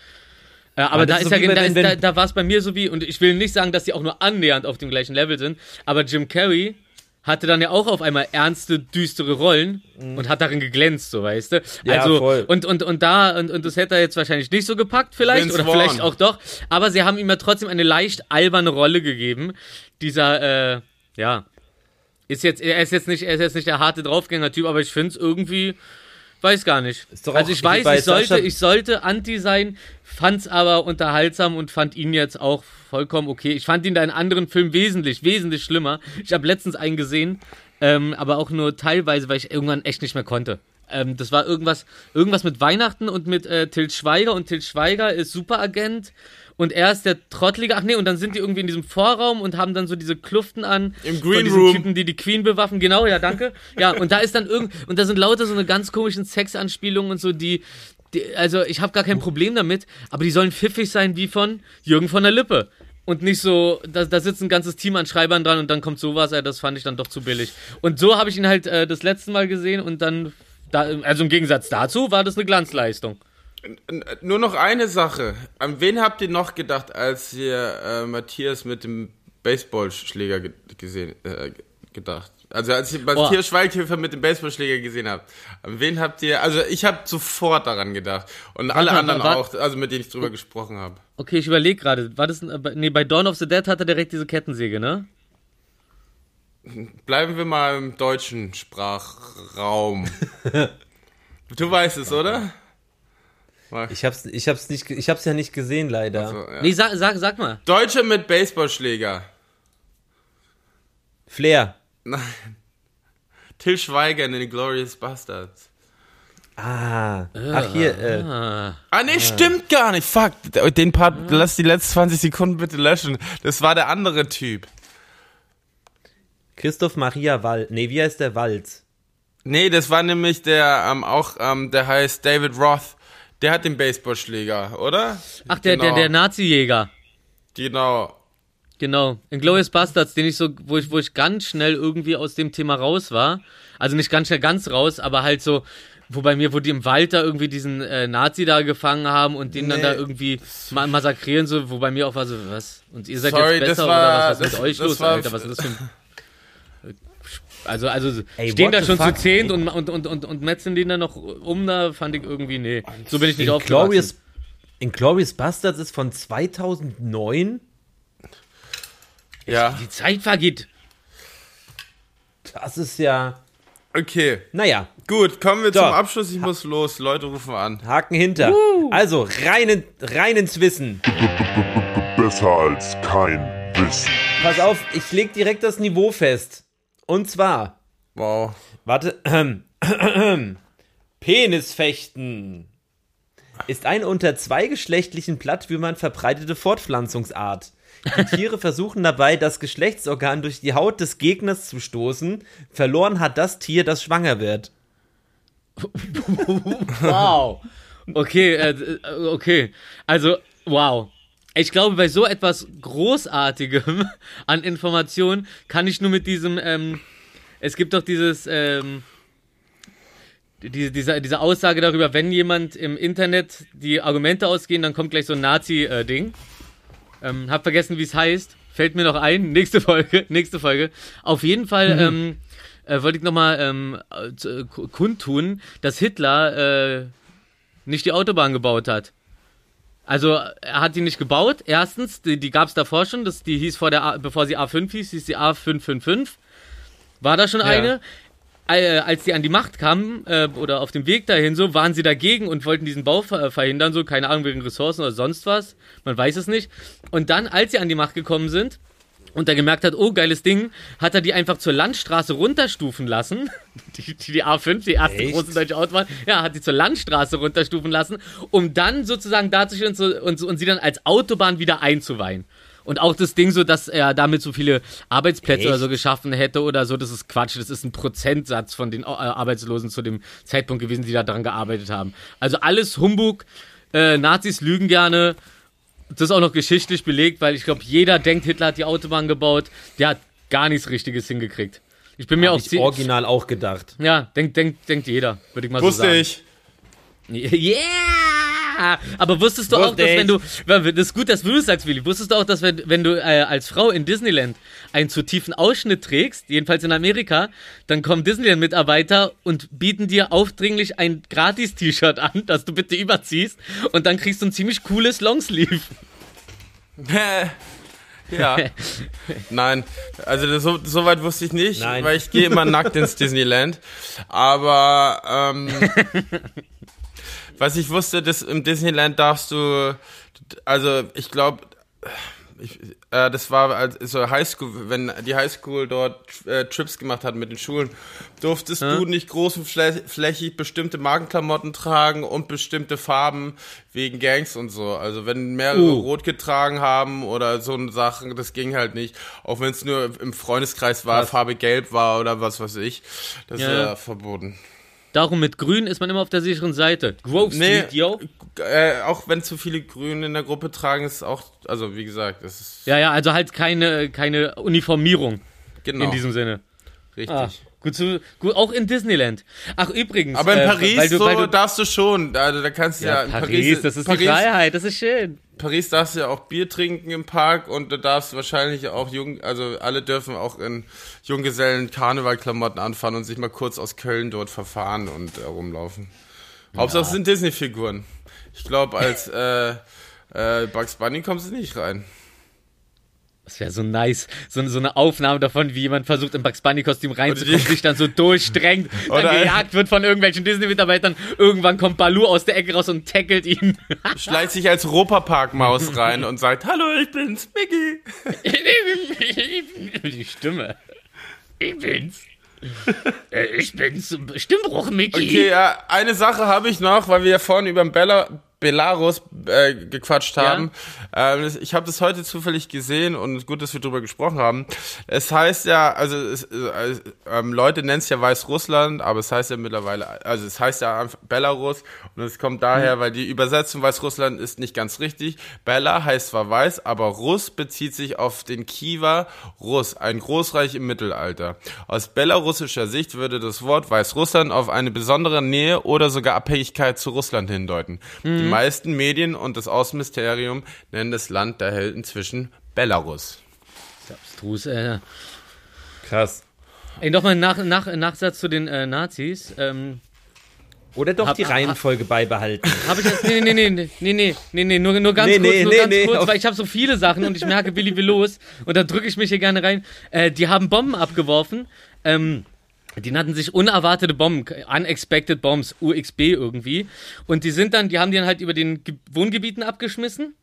Äh, aber Ja, da ist ist ja, so da, wenn- ist, da, wenn- da war es bei mir so wie, und ich will nicht sagen, dass die auch nur annähernd auf dem gleichen Level sind, aber Jim Carrey hatte dann ja auch auf einmal ernste, düstere Rollen und hat darin geglänzt, so weißt du. Ja, Also, voll. und, und, und da, und, und das hätte er jetzt wahrscheinlich nicht so gepackt, vielleicht, Vince oder Vaughn. vielleicht auch doch, aber sie haben ihm ja trotzdem eine leicht alberne Rolle gegeben. Dieser, äh, ja, ist jetzt, er ist jetzt nicht, er ist jetzt nicht der harte Draufgänger-Typ, aber ich finde es irgendwie, weiß gar nicht. Also ich weiß, ich sollte, Sascha- ich sollte anti sein, fand's aber unterhaltsam und fand ihn jetzt auch vollkommen okay. Ich fand ihn da in anderen Filmen wesentlich, wesentlich schlimmer. Ich habe letztens einen gesehen, ähm, aber auch nur teilweise, weil ich irgendwann echt nicht mehr konnte. ähm, das war irgendwas, irgendwas mit Weihnachten und mit äh, Til Schweiger und Til Schweiger ist Superagent und er ist der Trottlige. Ach nee, und dann sind die irgendwie in diesem Vorraum und haben dann so diese Kluften an. Im von Green diesen Room. Typen, die die Queen bewaffen. Genau, ja, danke. Ja, und da ist dann irgend und da sind lauter so eine ganz komischen Sexanspielungen und so, die, die also ich habe gar kein Problem damit, aber die sollen pfiffig sein wie von Jürgen von der Lippe. Und nicht so, da, da sitzt ein ganzes Team an Schreibern dran und dann kommt sowas, ey, das fand ich dann doch zu billig. Und so habe ich ihn halt äh, das letzte Mal gesehen und dann, da, also im Gegensatz dazu war das eine Glanzleistung. Nur noch eine Sache. An wen habt ihr noch gedacht, als ihr äh, Matthias mit dem Baseballschläger ge gesehen äh, gedacht? Also als ihr Matthias Schweighöfer mit dem Baseballschläger gesehen habt, an wen habt ihr? Also ich habe sofort daran gedacht und alle anderen wa- auch, also mit denen ich drüber gesprochen habe. Okay, ich überlege gerade, war das, äh, bei- nee, bei Dawn of the Dead hat er direkt diese Kettensäge, ne? Bleiben wir mal im deutschen Sprachraum. du weißt es, oder? Ich hab's, ich hab's nicht, ich hab's ja nicht gesehen, leider. So, ja. Nee, sag, sag, sag mal. Deutsche mit Baseballschläger. Flair. Nein. Till Schweiger in den Glorious Bastards. Ah. Ach, hier, äh, Ah. Ah, nee, stimmt gar nicht. Fuck. Den Part, lass die letzten 20 Sekunden bitte löschen. Das war der andere Typ. Christoph Maria Wald. Nee, wie heißt der Walz? Nee, das war nämlich der, ähm, auch, ähm, der heißt David Roth. Der hat den Baseballschläger, oder? Ach, der, der, Genau. der Nazi-Jäger. Genau. Genau. In Glorious Bastards, den ich so, wo ich, wo ich ganz schnell irgendwie aus dem Thema raus war. Also nicht ganz schnell ganz raus, aber halt so, wo bei mir, wo die im Wald da irgendwie diesen äh, Nazi da gefangen haben und den dann Nee. da irgendwie ma massakrieren, so, wo bei mir auch war so, was? Und ihr seid Sorry, jetzt das besser war- oder was? Was ist das- mit euch los, war- Alter? Was ist das für ein. Also, also Ey, stehen da schon fuck? zu zehnt und, und, und, und, und metzeln den dann noch um, da fand ich irgendwie, nee. So bin ich nicht aufgewachsen. Glorious, in Glorious Bastards ist von 2009. Ja. Die Zeit vergeht. Das ist ja, Okay. naja, Gut, kommen wir So. zum Abschluss. Ich muss los. Leute rufen an. Haken hinter. Also, rein, in, rein ins Wissen. Besser als kein Wissen. Pass auf, ich leg direkt das Niveau fest. Und zwar, Wow. warte, ähm, Penisfechten ist eine unter zweigeschlechtlichen Plattwürmern verbreitete Fortpflanzungsart. Die Tiere versuchen dabei, das Geschlechtsorgan durch die Haut des Gegners zu stoßen. Verloren hat das Tier, das schwanger wird. Wow. Okay, äh, äh, okay. Also, wow. Ich glaube, bei so etwas Großartigem an Informationen kann ich nur mit diesem, ähm, es gibt doch dieses, ähm, diese, diese, diese Aussage darüber, wenn jemand im Internet die Argumente ausgehen, dann kommt gleich so ein Nazi-Ding. Ähm, hab vergessen, wie es heißt. Fällt mir noch ein. Nächste Folge. Nächste Folge. Auf jeden Fall ähm, äh, wollte ich nochmal ähm, äh, äh, kundtun, dass Hitler äh, nicht die Autobahn gebaut hat. Also er hat die nicht gebaut. Erstens, die, die gab es davor schon. Das, die hieß vor der, A, bevor sie A5 hieß, hieß sie A555. War da schon eine? Äh, als die an die Macht kamen äh, oder auf dem Weg dahin so, waren sie dagegen und wollten diesen Bau ver verhindern, so keine Ahnung wegen Ressourcen oder sonst was. Man weiß es nicht. Und dann, als sie an die Macht gekommen sind, und er gemerkt hat, oh, geiles Ding, hat er die einfach zur Landstraße runterstufen lassen. Die, die, die A5, die erste Echt? große deutsche Autobahn, ja, hat die zur Landstraße runterstufen lassen, um dann sozusagen dazustehen und, und sie dann als Autobahn wieder einzuweihen. Und auch das Ding so, dass er damit so viele Arbeitsplätze Echt? oder so geschaffen hätte oder so, das ist Quatsch. Das ist ein Prozentsatz von den äh, Arbeitslosen zu dem Zeitpunkt gewesen, die da dran gearbeitet haben. Also alles Humbug. Äh, Nazis lügen gerne. Das ist auch noch geschichtlich belegt, weil ich glaube, jeder denkt, Hitler hat die Autobahn gebaut. Der hat gar nichts Richtiges hingekriegt. Ich bin mir Hab auch ich original auch gedacht. Ja, denkt, denkt, denkt jeder, würde ich mal so Wusste sagen. ich. Yeah! Aber wusstest du auch, Wusste dass wenn ich. du, das ist gut, dass du das sagst, Willi, wusstest du auch, dass wenn, wenn du äh, als Frau in Disneyland einen zu tiefen Ausschnitt trägst, jedenfalls in Amerika, dann kommen Disneyland-Mitarbeiter und bieten dir aufdringlich ein Gratis-T-Shirt an, das du bitte überziehst und dann kriegst du ein ziemlich cooles Longsleeve. ja. Nein, also das, so, so weit wusste ich nicht, Nein. weil ich gehe immer nackt ins Disneyland. Aber ähm, was ich wusste, dass im Disneyland darfst du, also ich glaube, ich, äh, das war als so Highschool, wenn die Highschool dort äh, Trips gemacht hat mit den Schulen, durftest du nicht groß und flä flächig bestimmte Markenklamotten tragen und bestimmte Farben wegen Gangs und so. Also wenn mehrere Uh. rot getragen haben oder so eine Sachen, das ging halt nicht. Auch wenn es nur im Freundeskreis war, Farbe gelb war oder was weiß ich. Das Ja. war verboten. Darum mit Grün ist man immer auf der sicheren Seite. Grove Nee, Street, yo. äh, auch wenn zu viele Grüne in der Gruppe tragen, ist auch, also wie gesagt, das ist Ja, ja, also halt keine, keine Uniformierung genau in diesem Sinne. richtig. Ah, gut, zu, gut, auch in Disneyland. Ach, übrigens. Aber in äh, Paris weil du, so weil du, darfst du schon. Also da kannst du ja, ja, in Paris, das ist Paris, die Freiheit, das ist schön. Paris darfst du ja auch Bier trinken im Park und du darfst wahrscheinlich auch jung, also alle dürfen auch in Junggesellen Karnevalklamotten anfahren und sich mal kurz aus Köln dort verfahren und äh, rumlaufen. Hauptsache es sind Disney-Figuren. Ich glaube, als äh, äh, Bugs Bunny kommst du nicht rein. Das wäre so nice. So, so eine Aufnahme davon, wie jemand versucht, im Bugs Bunny-Kostüm reinzukommen, sich dann so durchstrengt, dann Oder- gejagt wird von irgendwelchen Disney-Mitarbeitern. Irgendwann kommt Baloo aus der Ecke raus und tackelt ihn. Schleicht sich als Europapark-Maus rein und sagt, hallo, ich bin's, Mickey. Die Stimme. Ich bin's. Äh, Ich bin's. Stimmbruch, Mickey. Okay, ja, eine Sache habe ich noch, weil wir ja vorhin über den Bella, Belarus äh, gequatscht haben. Ähm, das- ich habe das heute zufällig gesehen und gut, dass wir drüber gesprochen haben. Es heißt ja, also es, äh, ähm, Leute nennen es ja Weißrussland, aber es heißt ja mittlerweile, also es heißt ja einfach Belarus und es kommt daher, weil die Übersetzung Weißrussland ist nicht ganz richtig. Bella heißt zwar weiß, aber Russ bezieht sich auf den Kiewer Russ, ein Großreich im Mittelalter. Aus belarussischer Sicht würde das Wort Weißrussland auf eine besondere Nähe oder sogar Abhängigkeit zu Russland hindeuten. Die meisten Medien und das Außenministerium nennen das Land daher inzwischen Belarus. Abstrus, äh. Krass. Ey, nochmal ein nach, nach, Nachsatz zu den äh, Nazis. Ähm, Oder doch Hab- die hab- Reihenfolge beibehalten. habe ich jetzt. Nee, nee, nee, nee, nee, nee, nee, nee, nur, nur ganz Nee, kurz, nee, nur nee, ganz nee, kurz, weil ich habe so viele Sachen und ich merke, Willi will los. Und da drücke ich mich hier gerne rein. Äh, die haben Bomben abgeworfen. Ähm, die nannten sich unerwartete Bomben, unexpected bombs, UXB irgendwie. Und die sind dann, die haben die dann halt über den Ge Wohngebieten abgeschmissen.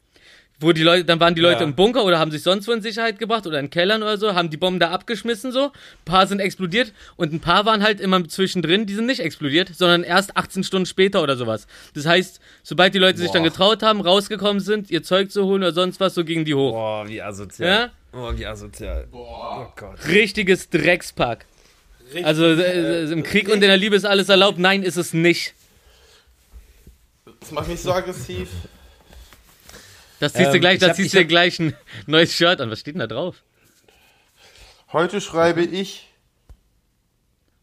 Wo die Leute, dann waren die Leute Ja. im Bunker oder haben sich sonst wo in Sicherheit gebracht oder in Kellern oder so, haben die Bomben da abgeschmissen so. Ein paar sind explodiert und ein paar waren halt immer zwischendrin, die sind nicht explodiert, sondern erst 18 Stunden später oder sowas. Das heißt, sobald die Leute sich dann getraut haben, rausgekommen sind, ihr Zeug zu holen oder sonst was, so gingen die hoch. Boah, wie asozial. Ja? Oh, wie asozial. Oh Gott. Richtiges Dreckspack. Also äh, im Krieg und in der Liebe ist alles erlaubt. Nein, ist es nicht. Das macht mich so aggressiv. Das ziehst du Ähm, gleich, ich da hab- ziehst du dir gleich ein neues Shirt an. Was steht denn da drauf? Heute schreibe ich.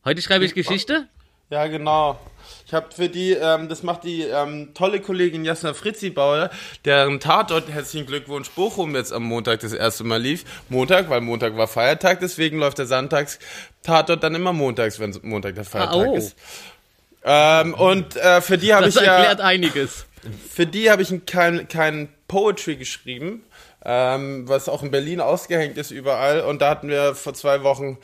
Heute schreibe ich Geschichte. Ja, genau. Ich habe für die, ähm, das macht die ähm, tolle Kollegin Jasna Fritzi Bauer, deren Tatort, herzlichen Glückwunsch, Bochum jetzt am Montag das erste Mal lief. Montag, weil Montag war Feiertag, deswegen läuft der Sonntags Tatort dann immer montags, wenn Montag der Feiertag Ah, oh. ist. Ähm, und äh, für die habe Das ich erklärt ja, einiges. für die habe ich ein, kein, kein Poetry geschrieben, ähm, was auch in Berlin ausgehängt ist überall. Und da hatten wir vor zwei Wochen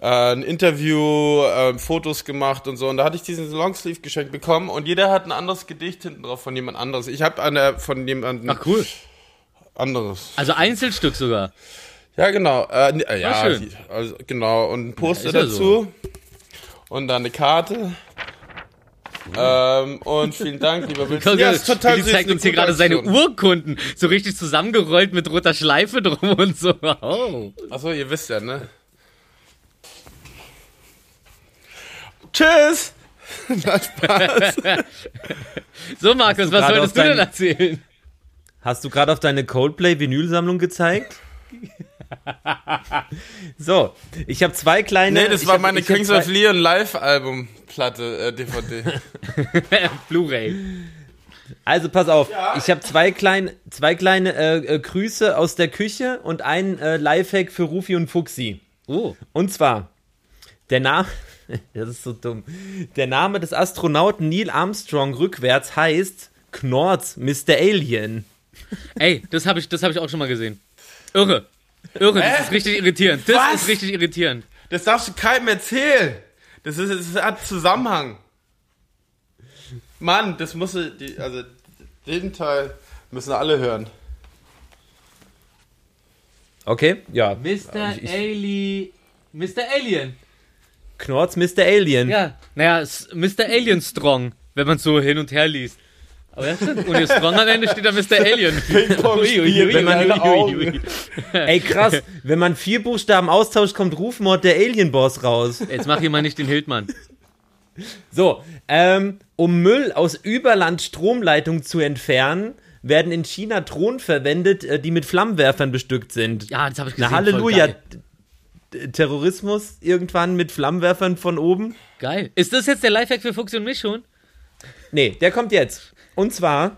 äh, ein Interview, äh, Fotos gemacht und so. Und da hatte ich diesen Longsleeve geschenkt bekommen und jeder hat ein anderes Gedicht hinten drauf von jemand anderes. Ich habe eine von jemandem Ach cool. anderes. Also Einzelstück sogar. Ja, genau. Äh, äh, ja, schön. die- also, genau. Und ein Poster ja dazu. Und dann eine Karte. Ähm, und vielen Dank, lieber Wilson. Ja, ist total süß, zeigt uns hier gerade seine. Urkunden. So richtig zusammengerollt mit roter Schleife drum und so. Oh. Achso, ihr wisst ja, ne? Tschüss! Na, Spaß. So, Markus, was solltest du denn dein- erzählen? Hast du gerade auf deine Coldplay-Vinylsammlung gezeigt? so, ich habe zwei kleine. Nee, das war hab- meine Kings of Leon Live-Album-Platte, äh, DVD. Blu-ray. Also pass auf, ich habe zwei kleine, zwei kleine äh, äh, Grüße aus der Küche und ein äh, Lifehack für Rufi und Fuxi. Oh. Und zwar, der Name, das ist so dumm, der Name des Astronauten Neil Armstrong rückwärts heißt Knorz, Mr. Alien. Ey, das habe ich, das hab ich auch schon mal gesehen. Irre. Irre, das Hä? ist richtig irritierend. Das Was? ist richtig irritierend. Das darfst du keinem erzählen. Das, ist, das hat Zusammenhang. Mann, das musst du, die, also den Teil müssen alle hören. Okay, ja. Mr. Ich- ich- Ali. Mr. Alien. Knorz Mr. Alien. Ja, naja, Mr. Alien Strong, wenn man so hin und her liest. Aber ja, stimmt. Ohne Strong am Ende steht da Mr. Alien. Ui, ui, ui, wenn man- ui, ui, ui. Ey, krass. Wenn man vier Buchstaben austauscht, kommt Rufmord der Alien-Boss raus. Jetzt mach hier mal nicht den Hildmann. So, ähm, um Müll aus Überland-Stromleitungen zu entfernen, werden in China Drohnen verwendet, äh, die mit Flammenwerfern bestückt sind. Ja, das habe ich gesehen. Na Halleluja. Terrorismus irgendwann mit Flammenwerfern von oben? geil. Ist das jetzt der Lifehack für Fuchs und mich schon? Nee, der kommt jetzt. Und zwar,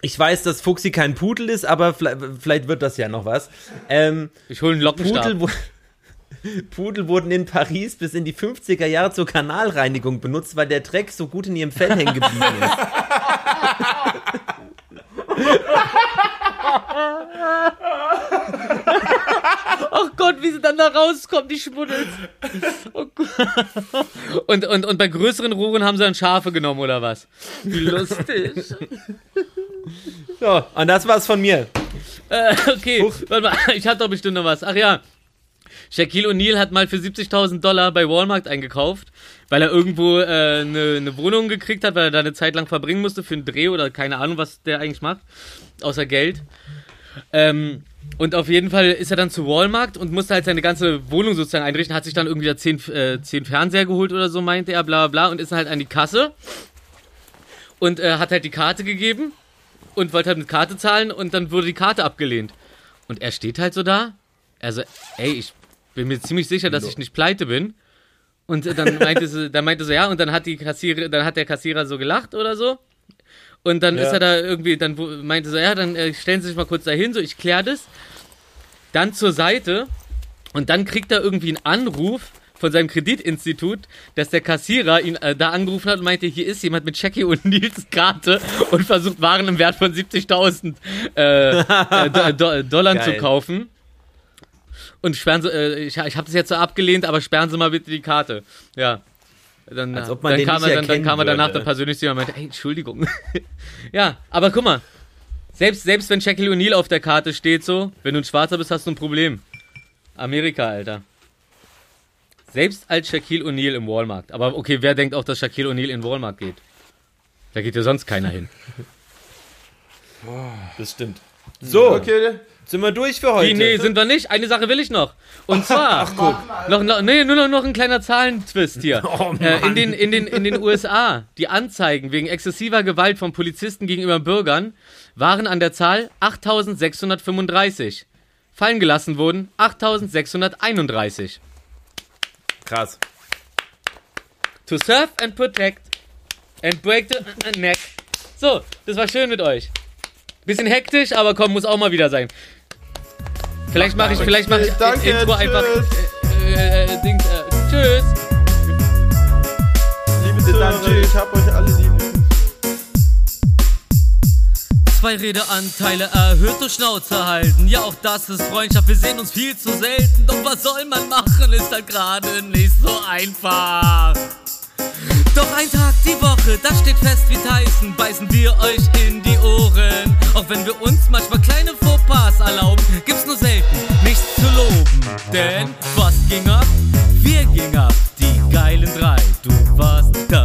ich weiß, dass Fuxi kein Pudel ist, aber vielleicht, vielleicht wird das ja noch was. Ähm, Ich hole einen Lockenstab. Pudel, Pudel wurden in Paris bis in die 50er Jahre zur Kanalreinigung benutzt, weil der Dreck so gut in ihrem Fell hängen geblieben ist. Oh Gott, wie sie dann da rauskommt, die Schmuddels. Oh. Und, und, und bei größeren Rohren haben sie dann Schafe genommen, oder was? Wie lustig. So, und das war's von mir. Äh, okay, warte mal, ich hab doch bestimmt noch was. Ach ja. Shaquille O'Neal hat mal für 70.000 Dollar bei Walmart eingekauft, weil er irgendwo eine äh, ne- ne Wohnung gekriegt hat, weil er da eine Zeit lang verbringen musste für einen Dreh oder keine Ahnung, was der eigentlich macht, außer Geld. Ähm, und auf jeden Fall ist er dann zu Walmart und musste halt seine ganze Wohnung sozusagen einrichten, hat sich dann irgendwie da zehn, äh, zehn Fernseher geholt oder so, meinte er, bla bla bla, und ist dann halt an die Kasse und äh, hat halt die Karte gegeben und wollte halt mit Karte zahlen und dann wurde die Karte abgelehnt. Und er steht halt so da. Also, ey, ich bin mir ziemlich sicher, dass ich nicht pleite bin. Und äh, dann meinte sie, dann meinte sie, ja, und dann hat die Kassierer, dann hat der Kassierer so gelacht oder so. Und dann Ja. ist er da irgendwie, dann meinte sie, ja, dann äh, stellen Sie sich mal kurz dahin, so, ich klär das. Dann zur Seite und dann kriegt er irgendwie einen Anruf von seinem Kreditinstitut, dass der Kassierer ihn äh, da angerufen hat und meinte, hier ist jemand mit Jackie und Nils Karte und versucht Waren im Wert von 70.000 äh, äh, Do Do Dollar zu kaufen. Und sperren Sie, äh, ich, ich habe das jetzt so abgelehnt, aber sperren Sie mal bitte die Karte. Ja. Dann, Als ob man dann, den kam nicht er, dann, dann kam er danach dann persönlich zu mir und meinte, ey, Entschuldigung. ja, aber guck mal, selbst, selbst wenn Shaquille O'Neal auf der Karte steht so, wenn du ein Schwarzer bist, hast du ein Problem. Amerika, Alter. Selbst als Shaquille O'Neal im Walmart. Aber okay, wer denkt auch, dass Shaquille O'Neal in Walmart geht? Da geht ja sonst keiner hin. Das stimmt. So, Okay, sind wir durch für heute. Wie, nee, sind wir nicht. Eine Sache will ich noch. Und zwar, noch, noch, nee, nur noch, noch ein kleiner Zahlentwist hier. äh, in, den, in, den, in den USA, die Anzeigen wegen exzessiver Gewalt von Polizisten gegenüber Bürgern waren an der Zahl 8635. Fallen gelassen wurden 8631. Krass. To serve and protect and break the neck. So, das war schön mit euch. Bisschen hektisch, aber komm, muss auch mal wieder sein. Vielleicht mache ich, vielleicht mache ich Danke, Intro einfach. tschüss. Äh, äh, Dings, äh, tschüss. liebe Zuhörer, ich hab euch alle lieb. Zwei Redeanteile erhöht durch Schnauze halten. Ja, auch das ist Freundschaft, wir sehen uns viel zu selten. Doch was soll man machen, ist halt gerade nicht so einfach. Doch ein Tag die Woche, das steht fest wie Tyson, beißen wir euch in die Ohren. Auch wenn wir uns manchmal kleine Fauxpas erlauben, gibt's nur selten nichts zu loben. Denn was ging ab? Wir gingen ab, die geilen drei, du warst da.